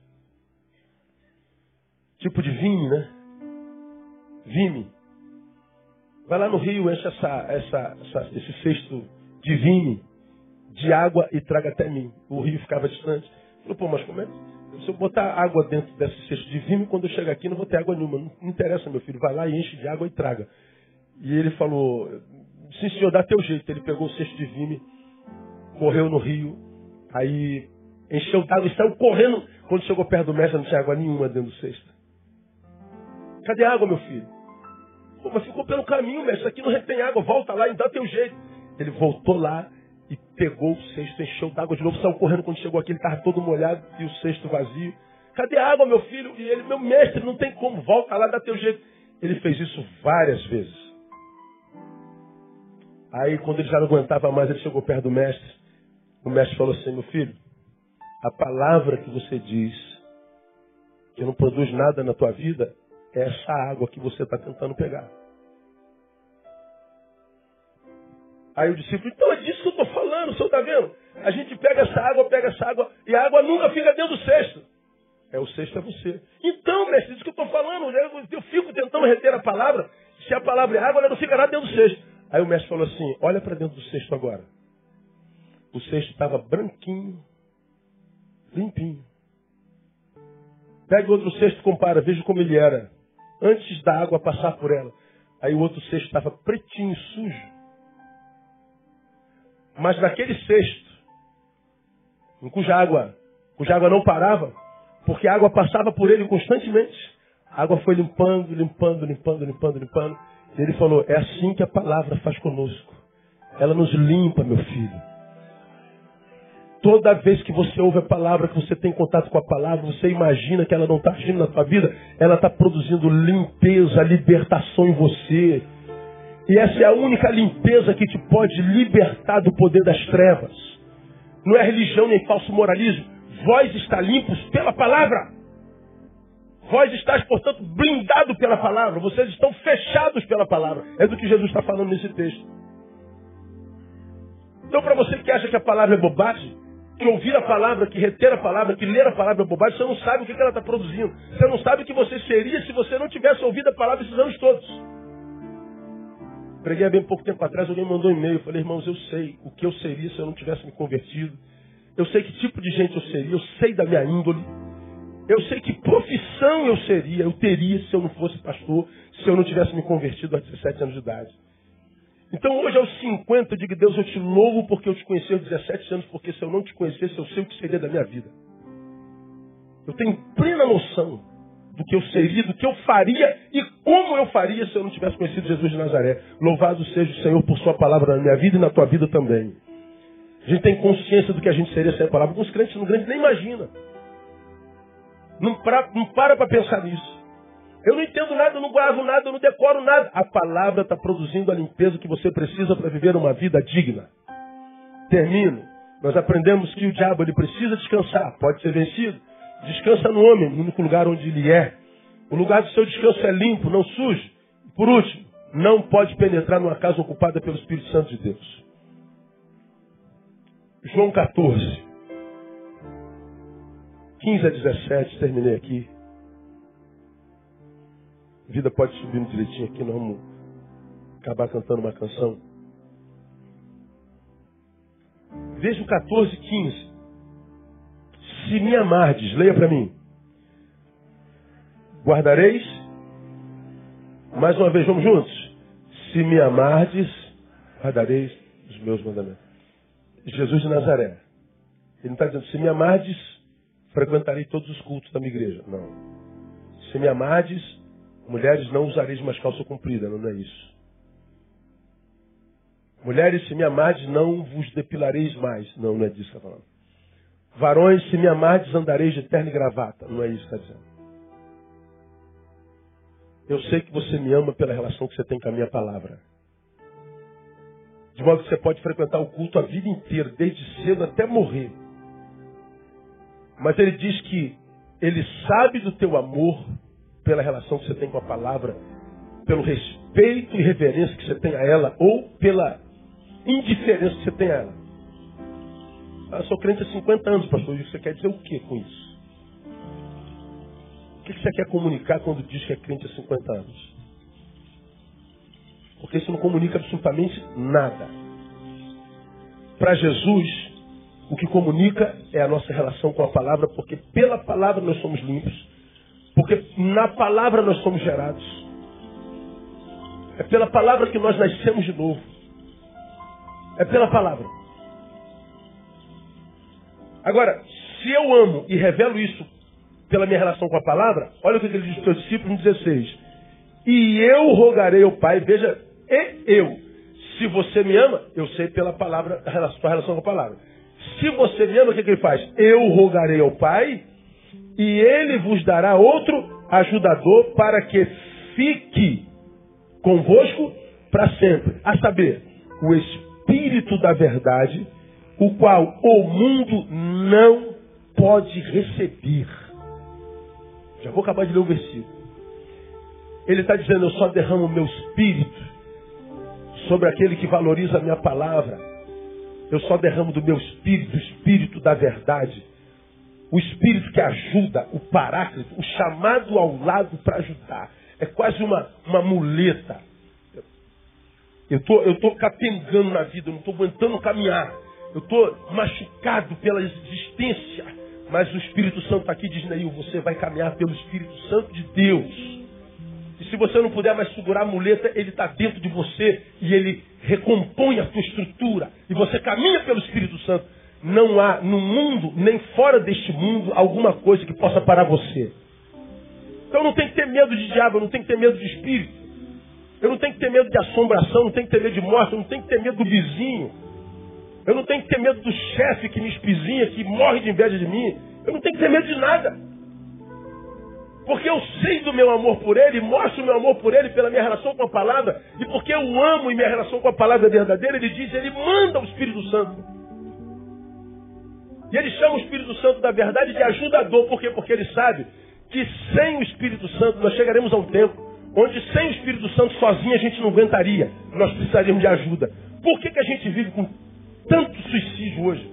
Tipo de vime, né? Vime. Vai lá no rio, enche essa, essa, essa, esse cesto de vime de água e traga até mim. O rio ficava distante. Falei, pô, mas como é? Se eu botar água dentro desse cesto de vinho, quando eu chegar aqui não vou ter água nenhuma. Não interessa, meu filho. Vai lá e enche de água e traga. E ele falou, sim senhor, dá teu jeito. Ele pegou o cesto de vinho, correu no rio, aí encheu d'água e saiu correndo. Quando chegou perto do mestre, não tinha água nenhuma dentro do cesto. Cadê a água, meu filho? Pô, mas ficou pelo caminho, mestre. Aqui não tem água. Volta lá e dá teu jeito. Ele voltou lá e pegou o cesto, encheu d'água de novo, saiu correndo quando chegou aqui, ele estava todo molhado e o cesto vazio. Cadê a água, meu filho? E ele, meu mestre, não tem como, volta lá, dá teu jeito. Ele fez isso várias vezes. Aí, quando ele já não aguentava mais, ele chegou perto do mestre. O mestre falou assim: Meu filho, a palavra que você diz, que não produz nada na tua vida, é essa água que você está tentando pegar. Aí o discípulo, então é disso que eu estou falando, o senhor está vendo? A gente pega essa água, pega essa água, e a água nunca fica dentro do cesto. É o cesto é você. Então, mestre, isso que eu estou falando, eu, fico tentando reter a palavra. Se a palavra é água, ela não ficará dentro do cesto. Aí o mestre falou assim: olha para dentro do cesto agora. O cesto estava branquinho, limpinho. Pega outro cesto e compara, veja como ele era. Antes da água passar por ela. Aí o outro cesto estava pretinho, sujo. Mas naquele cesto, em cuja água, cuja água não parava, porque a água passava por ele constantemente, a água foi limpando, limpando, limpando, limpando, limpando. E ele falou: É assim que a palavra faz conosco. Ela nos limpa, meu filho. Toda vez que você ouve a palavra, que você tem contato com a palavra, você imagina que ela não está agindo na tua vida, ela está produzindo limpeza, libertação em você. E essa é a única limpeza que te pode libertar do poder das trevas. Não é religião nem falso moralismo. Vós está limpos pela palavra. Vós estáis, portanto, blindado pela palavra. Vocês estão fechados pela palavra. É do que Jesus está falando nesse texto. Então, para você que acha que a palavra é bobagem, que ouvir a palavra, que reter a palavra, que ler a palavra é bobagem, você não sabe o que ela está produzindo. Você não sabe o que você seria se você não tivesse ouvido a palavra esses anos todos. Preguei há bem pouco tempo atrás, alguém mandou um e-mail. Falei, irmãos, eu sei o que eu seria se eu não tivesse me convertido. Eu sei que tipo de gente eu seria, eu sei da minha índole. Eu sei que profissão eu seria, eu teria se eu não fosse pastor, se eu não tivesse me convertido aos 17 anos de idade. Então hoje aos 50 eu digo, Deus, eu te louvo porque eu te conheci aos 17 anos, porque se eu não te conhecesse, eu sei o que seria da minha vida. Eu tenho plena noção do que eu seria, do que eu faria e como eu faria se eu não tivesse conhecido Jesus de Nazaré. Louvado seja o Senhor por sua palavra na minha vida e na tua vida também. A gente tem consciência do que a gente seria sem a palavra. Alguns crentes no grande nem imagina. Não, não para para pensar nisso. Eu não entendo nada, eu não gravo nada, eu não decoro nada. A palavra está produzindo a limpeza que você precisa para viver uma vida digna. Termino. Nós aprendemos que o diabo ele precisa descansar, pode ser vencido. Descansa no homem, no único lugar onde ele é. O lugar do seu descanso é limpo, não sujo. Por último, não pode penetrar numa casa ocupada pelo Espírito Santo de Deus. João 14, 15 a 17, terminei aqui. Vida pode subir direitinho aqui, nós vamos acabar cantando uma canção. Veja o 14, 15. Se me amardes, leia para mim. Guardareis. Mais uma vez, vamos juntos. Se me amardes, guardareis os meus mandamentos. Jesus de Nazaré. Ele não está dizendo, se me amardes, frequentarei todos os cultos da minha igreja. Não. Se me amardes, mulheres não usareis mais calça comprida. Não, é isso. Mulheres, se me amardes, não vos depilareis mais. Não, não é disso que está falando. Varões, se me amardes, andareis de terno e gravata. Não é isso que está dizendo. Eu sei que você me ama pela relação que você tem com a minha palavra. De modo que você pode frequentar o culto a vida inteira, desde cedo até morrer. Mas ele diz que ele sabe do teu amor pela relação que você tem com a palavra, pelo respeito e reverência que você tem a ela, ou pela indiferença que você tem a ela. Eu sou crente há 50 anos, pastor. E você quer dizer o que com isso? O que você quer comunicar quando diz que é crente há 50 anos? Porque isso não comunica absolutamente nada. Para Jesus, o que comunica é a nossa relação com a palavra, porque pela palavra nós somos limpos, porque na palavra nós somos gerados. É pela palavra que nós nascemos de novo. É pela palavra. Agora, se eu amo e revelo isso pela minha relação com a palavra, olha o que ele diz para os discípulos no 16. E eu rogarei ao Pai, veja, e eu. Se você me ama, eu sei pela palavra, a sua relação com a palavra. Se você me ama, o que, que ele faz? Eu rogarei ao Pai e ele vos dará outro ajudador para que fique convosco para sempre. A saber, o Espírito da Verdade, o qual o mundo não pode receber. Já vou acabar de ler o versículo. Ele está dizendo: Eu só derramo o meu espírito sobre aquele que valoriza a minha palavra. Eu só derramo do meu espírito, o espírito da verdade. O espírito que ajuda, o paráclito, o chamado ao lado para ajudar. É quase uma, uma muleta. Eu tô, estou tô capengando na vida, eu não estou aguentando caminhar. Eu estou machucado pela existência. Mas o Espírito Santo está aqui dizendo aí, você vai caminhar pelo Espírito Santo de Deus. E se você não puder mais segurar a muleta, ele está dentro de você e ele recompõe a tua estrutura. E você caminha pelo Espírito Santo. Não há no mundo, nem fora deste mundo, alguma coisa que possa parar você. Então não tem que ter medo de diabo, não tem que ter medo de espírito. Eu não tenho que ter medo de assombração, não tenho que ter medo de morte, eu não tenho que ter medo do vizinho. Eu não tenho que ter medo do chefe que me espizinha, que morre de inveja de mim. Eu não tenho que ter medo de nada. Porque eu sei do meu amor por Ele, mostro o meu amor por Ele pela minha relação com a palavra, e porque eu amo e minha relação com a palavra é verdadeira, Ele diz, Ele manda o Espírito Santo. E Ele chama o Espírito Santo da verdade de ajudador, por quê? Porque Ele sabe que sem o Espírito Santo nós chegaremos a um tempo onde sem o Espírito Santo sozinho a gente não aguentaria, nós precisaríamos de ajuda. Por que, que a gente vive com tanto suicídio hoje?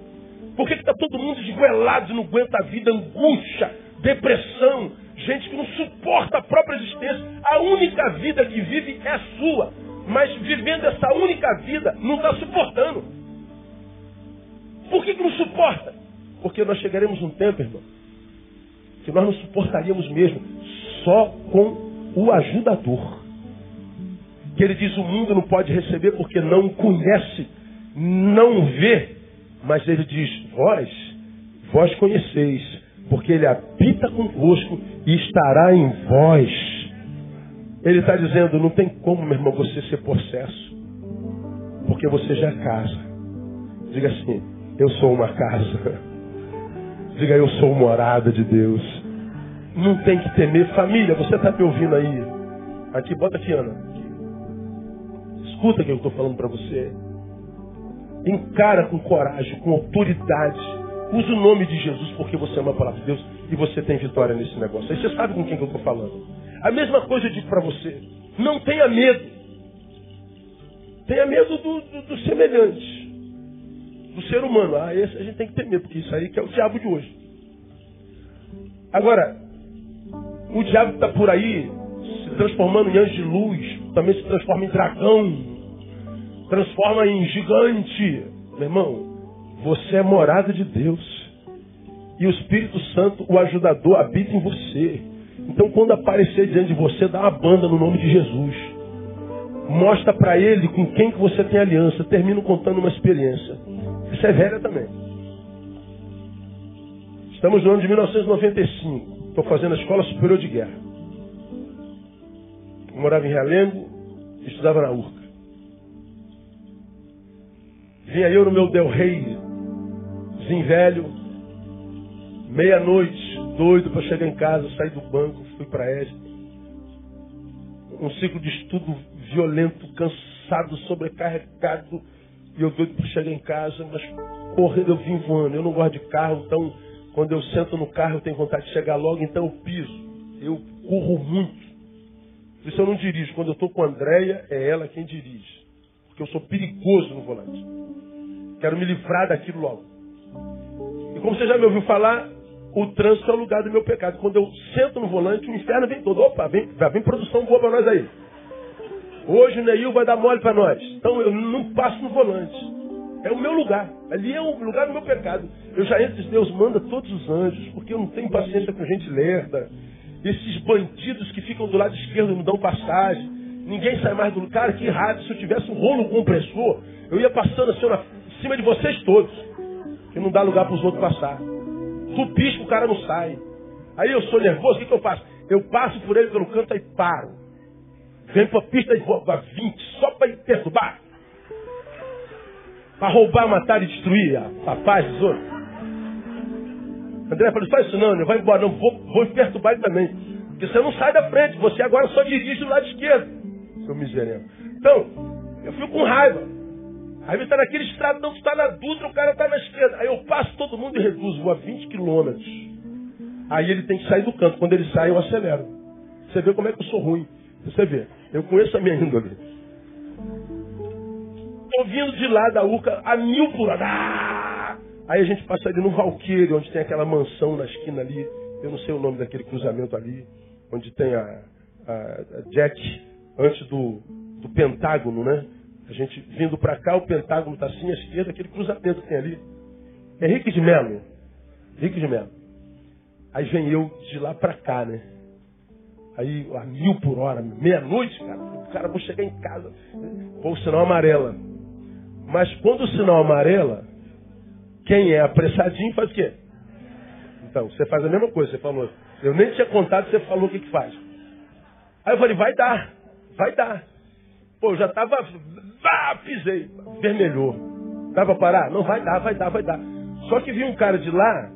Por que está todo mundo esguelado e não aguenta a vida, angústia, depressão, gente que não suporta a própria existência. A única vida que vive é a sua. Mas vivendo essa única vida, não está suportando. Por que, que não suporta? Porque nós chegaremos um tempo, irmão, que nós não suportaríamos mesmo, só com o ajudador. Que ele diz: o mundo não pode receber porque não conhece, não vê. Mas ele diz: vós, vós conheceis, porque ele habita convosco e estará em vós. Ele está dizendo: não tem como, meu irmão, você ser possesso, porque você já é casa. Diga assim: eu sou uma casa. Diga: eu sou morada de Deus. Não tem que temer. Família, você está me ouvindo aí? Aqui, bota aqui, Ana. Escuta o que eu estou falando para você. Encara com coragem, com autoridade. Use o nome de Jesus porque você ama a palavra de Deus e você tem vitória nesse negócio. Aí você sabe com quem que eu estou falando. A mesma coisa eu digo para você. Não tenha medo. Tenha medo do, do, do, semelhante. Do ser humano. Ah, esse a gente tem que ter medo, porque isso aí que é o diabo de hoje. Agora, o diabo está por aí se transformando em anjo de luz, também se transforma em dragão, transforma em gigante. Meu irmão, você é morada de Deus. E o Espírito Santo, o ajudador, habita em você. Então, quando aparecer diante de você, dá uma banda no nome de Jesus. Mostra para ele com quem que você tem aliança. Termino contando uma experiência. Essa é velha também. Estamos no ano de 1995. Estou fazendo a Escola Superior de Guerra. Eu morava em Realengo, estudava na URCA. Vinha eu no meu Del Rey, velho, meia-noite, doido para chegar em casa, saí do banco, fui para esta. Um ciclo de estudo violento, cansado, sobrecarregado. E eu doido para chegar em casa, mas correndo eu vim voando. Eu não gosto de carro, então quando eu sento no carro eu tenho vontade de chegar logo, então eu piso. Eu corro muito. Por isso eu não dirijo. Quando eu estou com a Andréia, é ela quem dirige. Porque eu sou perigoso no volante. Quero me livrar daquilo logo. E como você já me ouviu falar, o trânsito é o lugar do meu pecado. Quando eu sento no volante, o inferno vem todo. Opa, vem, vem produção boa para nós aí. Hoje o Neil vai dar mole para nós. Então eu não passo no volante. É o meu lugar. Ali é o lugar do meu pecado. Eu já entro, Deus manda todos os anjos, porque eu não tenho paciência com gente lerda. Esses bandidos que ficam do lado esquerdo não dão passagem. Ninguém sai mais do lugar. Cara, que errado. Se eu tivesse um rolo compressor, eu ia passando assim na, em cima de vocês todos. Que não dá lugar para os outros passar. Tu o cara não sai. Aí eu sou nervoso, o que, que eu faço? Eu passo por ele pelo canto e paro. Vem pra pista de 20, só para perturbar. Para roubar, matar e destruir a, a paz dos outros. André falou, faz isso não, não vai embora, não, vou, vou perturbar ele também. Porque você não sai da frente, você agora só dirige do lado esquerdo. Seu miserável. Então, eu fico com raiva. Aí você está naquele estradão, está na Dutra, o cara está na esquerda. Aí eu passo todo mundo e reduzo, a 20 quilômetros. Aí ele tem que sair do canto. Quando ele sai, eu acelero. Você vê como é que eu sou ruim. Você vê. Eu conheço a minha índole. Estou vindo de lá da Uca a mil por hora. Aí a gente passa ali no Valqueiro, onde tem aquela mansão na esquina ali. Eu não sei o nome daquele cruzamento ali. Onde tem a, a, a Jack antes do, do Pentágono, né? A gente vindo para cá, o Pentágono está assim, à esquerda, aquele cruzamento que tem ali. Henrique de Melo. Henrique de Melo. Aí vem eu de lá para cá, né? Aí a mil por hora, meia-noite, cara. Cara, vou chegar em casa. Pô, o sinal amarela. Mas quando o sinal amarela, quem é apressadinho faz o quê? Então, você faz a mesma coisa, você falou. Eu nem tinha contado, você falou o que, que faz. Aí eu falei, vai dar, vai dar. Pô, eu já estava. Ah, pisei. Vermelhou. Dá para parar? Não, vai dar, vai dar, vai dar. Só que vi um cara de lá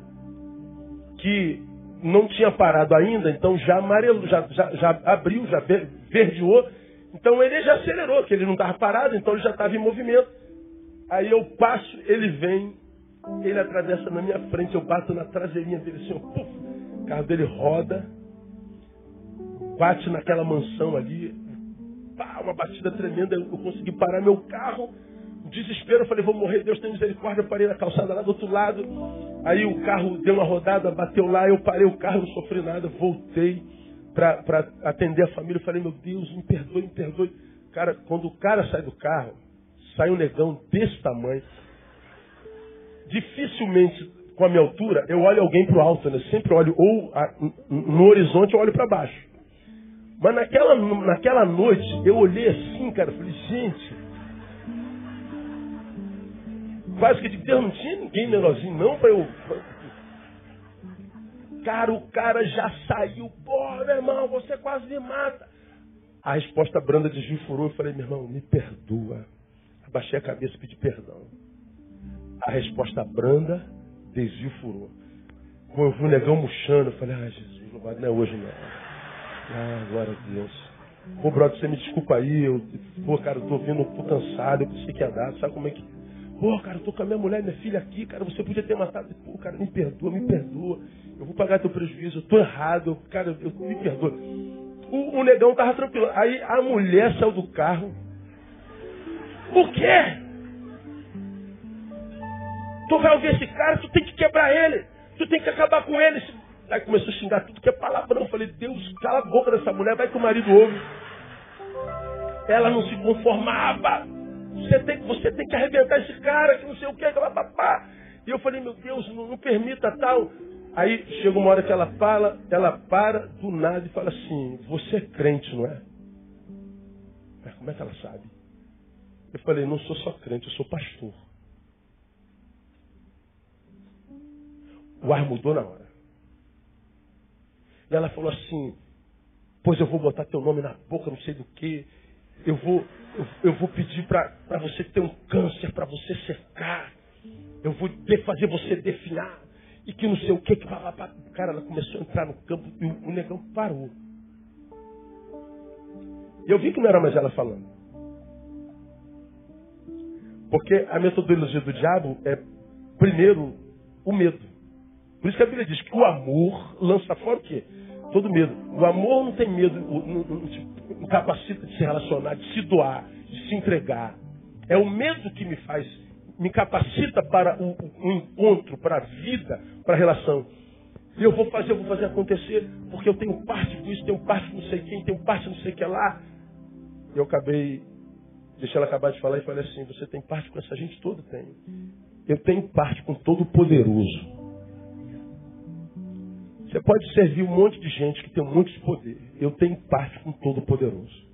que não tinha parado ainda, então já amarelou, já, já, já abriu, já verdeou. Então ele já acelerou, que ele não estava parado, então ele já estava em movimento. Aí eu passo, ele vem, ele atravessa na minha frente, eu bato na traseirinha dele assim, puf, o carro dele roda, bate naquela mansão ali, pá, uma batida tremenda, eu consegui parar meu carro. Desespero, eu falei, vou morrer, Deus tem misericórdia. Eu parei na calçada lá do outro lado. Aí o carro deu uma rodada, bateu lá, eu parei o carro, não sofri nada, voltei para atender a família. Eu falei, meu Deus, me perdoe, me perdoe. Cara, quando o cara sai do carro, sai um negão desse tamanho. Dificilmente com a minha altura, eu olho alguém para o alto, né? Sempre olho ou a, no horizonte eu olho para baixo. Mas naquela, naquela noite eu olhei assim, cara, falei, gente, quase que de Deus não tinha ninguém menorzinho não para eu. Cara, o cara já saiu, porra, meu irmão, você quase me mata. A resposta branda de Gil furou, eu falei, meu irmão, me perdoa. Abaixei a cabeça e pedi perdão. A resposta branda desvio furou. Quando eu vi o negão murchando, eu falei, ah, Jesus, não é hoje não. Ah, glória a Deus. Pô, brother, você me desculpa aí, eu, pô, cara, eu tô vindo, tô cansado, eu pensei que ia dar, sabe como é que. Pô, cara, eu tô com a minha mulher e minha filha aqui, cara, você podia ter matado. Pô, cara, me perdoa, me perdoa. Eu vou pagar teu prejuízo, eu tô errado, cara, eu, me perdoa. O, o negão tava tranquilo. Aí a mulher saiu do carro. O quê? Tu vai ouvir esse cara, tu tem que quebrar ele. Tu tem que acabar com ele. Aí começou a xingar tudo que é palavrão. Eu falei, Deus, cala a boca dessa mulher, vai que o marido ouve. Ela não se conformava. Você tem, você tem que arrebentar esse cara, que não sei o que, papá. E eu falei, meu Deus, não, não permita tal. Aí chega uma hora que ela fala, ela para do nada e fala assim, você é crente, não é? Mas como é que ela sabe? Eu falei, não sou só crente, eu sou pastor. O ar mudou na hora. E ela falou assim, pois eu vou botar teu nome na boca, não sei do que. Eu vou, eu, eu vou pedir para você ter um câncer, para você secar. Eu vou fazer você definhar. E que não sei o que. que Cara, ela começou a entrar no campo e o, o negão parou. E eu vi que não era mais ela falando. Porque a metodologia do diabo é, primeiro, o medo. Por isso que a Bíblia diz que o amor lança fora o quê? Todo medo. O amor não tem medo, não, não, não capacita de se relacionar, de se doar, de se entregar. É o medo que me faz, me capacita para o, o encontro, para a vida, para a relação. E eu vou fazer, eu vou fazer acontecer, porque eu tenho parte disso, tenho parte de não sei quem, tenho parte não sei o que lá. Eu acabei, deixei ela acabar de falar e falei assim, você tem parte com essa gente toda? Tem. Eu tenho parte com todo poderoso. Você pode servir um monte de gente que tem um monte de poder. Eu tenho parte com todo poderoso.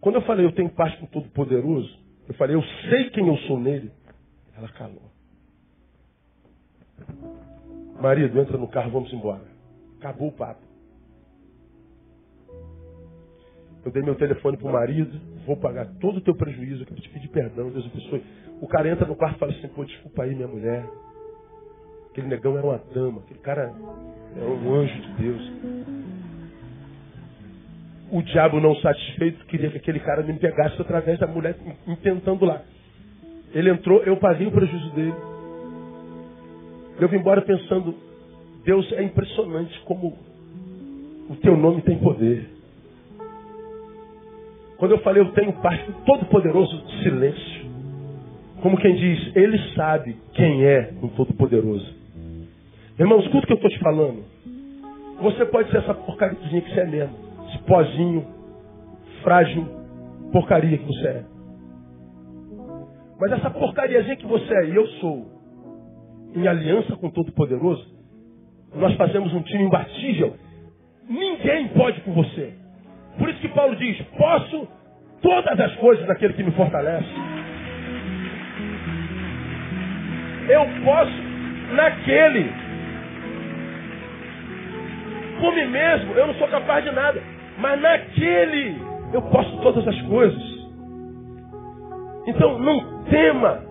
Quando eu falei eu tenho parte com todo poderoso, eu falei eu sei quem eu sou nele. Ela calou. Marido, entra no carro, vamos embora. Acabou o papo. Eu dei meu telefone pro marido, vou pagar todo o teu prejuízo, eu quero te pedir perdão, Deus abençoe. O cara entra no quarto e fala assim, pô, desculpa aí minha mulher. Aquele negão era uma dama, aquele cara era um anjo de Deus. O diabo não satisfeito queria que aquele cara me pegasse através da mulher me tentando lá. Ele entrou, eu paguei o prejuízo dele. Eu vim embora pensando, Deus é impressionante como o teu nome tem poder. Quando eu falei eu tenho parte do Todo-Poderoso, silêncio. Como quem diz, ele sabe quem é o Todo-Poderoso. Irmão, escuta o que eu estou te falando. Você pode ser essa porcariazinha que você é mesmo. Esse pozinho, frágil, porcaria que você é. Mas essa porcariazinha que você é e eu sou, em aliança com Todo-Poderoso, nós fazemos um time imbatível. Ninguém pode com você. Por isso que Paulo diz: posso todas as coisas naquele que me fortalece. Eu posso naquele por mim mesmo, eu não sou capaz de nada. Mas naquele eu posso todas as coisas. Então não tema.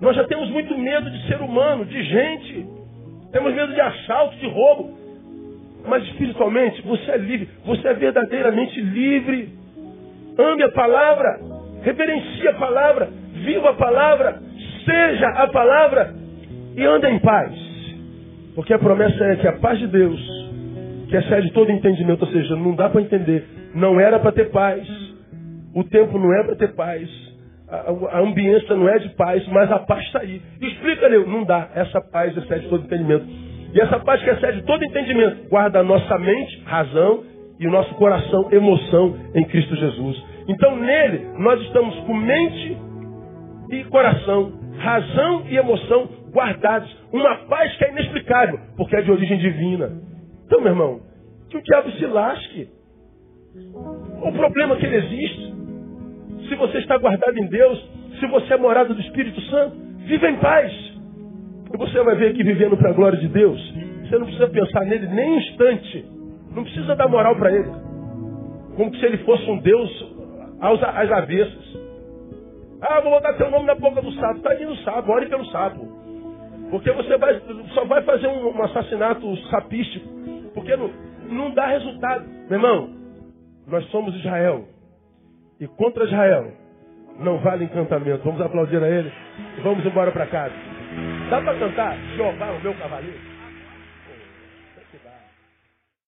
Nós já temos muito medo de ser humano, de gente. Temos medo de assalto, de roubo. Mas espiritualmente, você é livre. Você é verdadeiramente livre. Ame a palavra. Reverencie a palavra. Viva a palavra. Seja a palavra. E ande em paz. Porque a promessa é que a paz de Deus que excede todo entendimento, ou seja, não dá para entender. Não era para ter paz. O tempo não é para ter paz. A, a, ambiência não é de paz, mas a paz está aí. Explica-lhe, não dá. Essa paz excede todo entendimento. E essa paz que excede todo entendimento guarda a nossa mente, razão, e o nosso coração, emoção em Cristo Jesus. Então nele nós estamos com mente e coração, razão e emoção guardados. Uma paz que é inexplicável, porque é de origem divina. Então, meu irmão, que o diabo se lasque. O problema é que ele existe. Se você está guardado em Deus, se você é morado do Espírito Santo, viva em paz. E você vai ver aqui vivendo para a glória de Deus. Você não precisa pensar nele nem um instante. Não precisa dar moral para ele. Como se ele fosse um Deus às avessas. Ah, vou botar teu nome na boca do sapo. Está indo o sapo, ore pelo sapo. Porque você vai, só vai fazer um, um assassinato sapístico. Porque não, não dá resultado. Meu irmão, nós somos Israel. E contra Israel não vale encantamento. Vamos aplaudir a ele e vamos embora para casa. Dá para cantar? Jeová, o meu cavaleiro.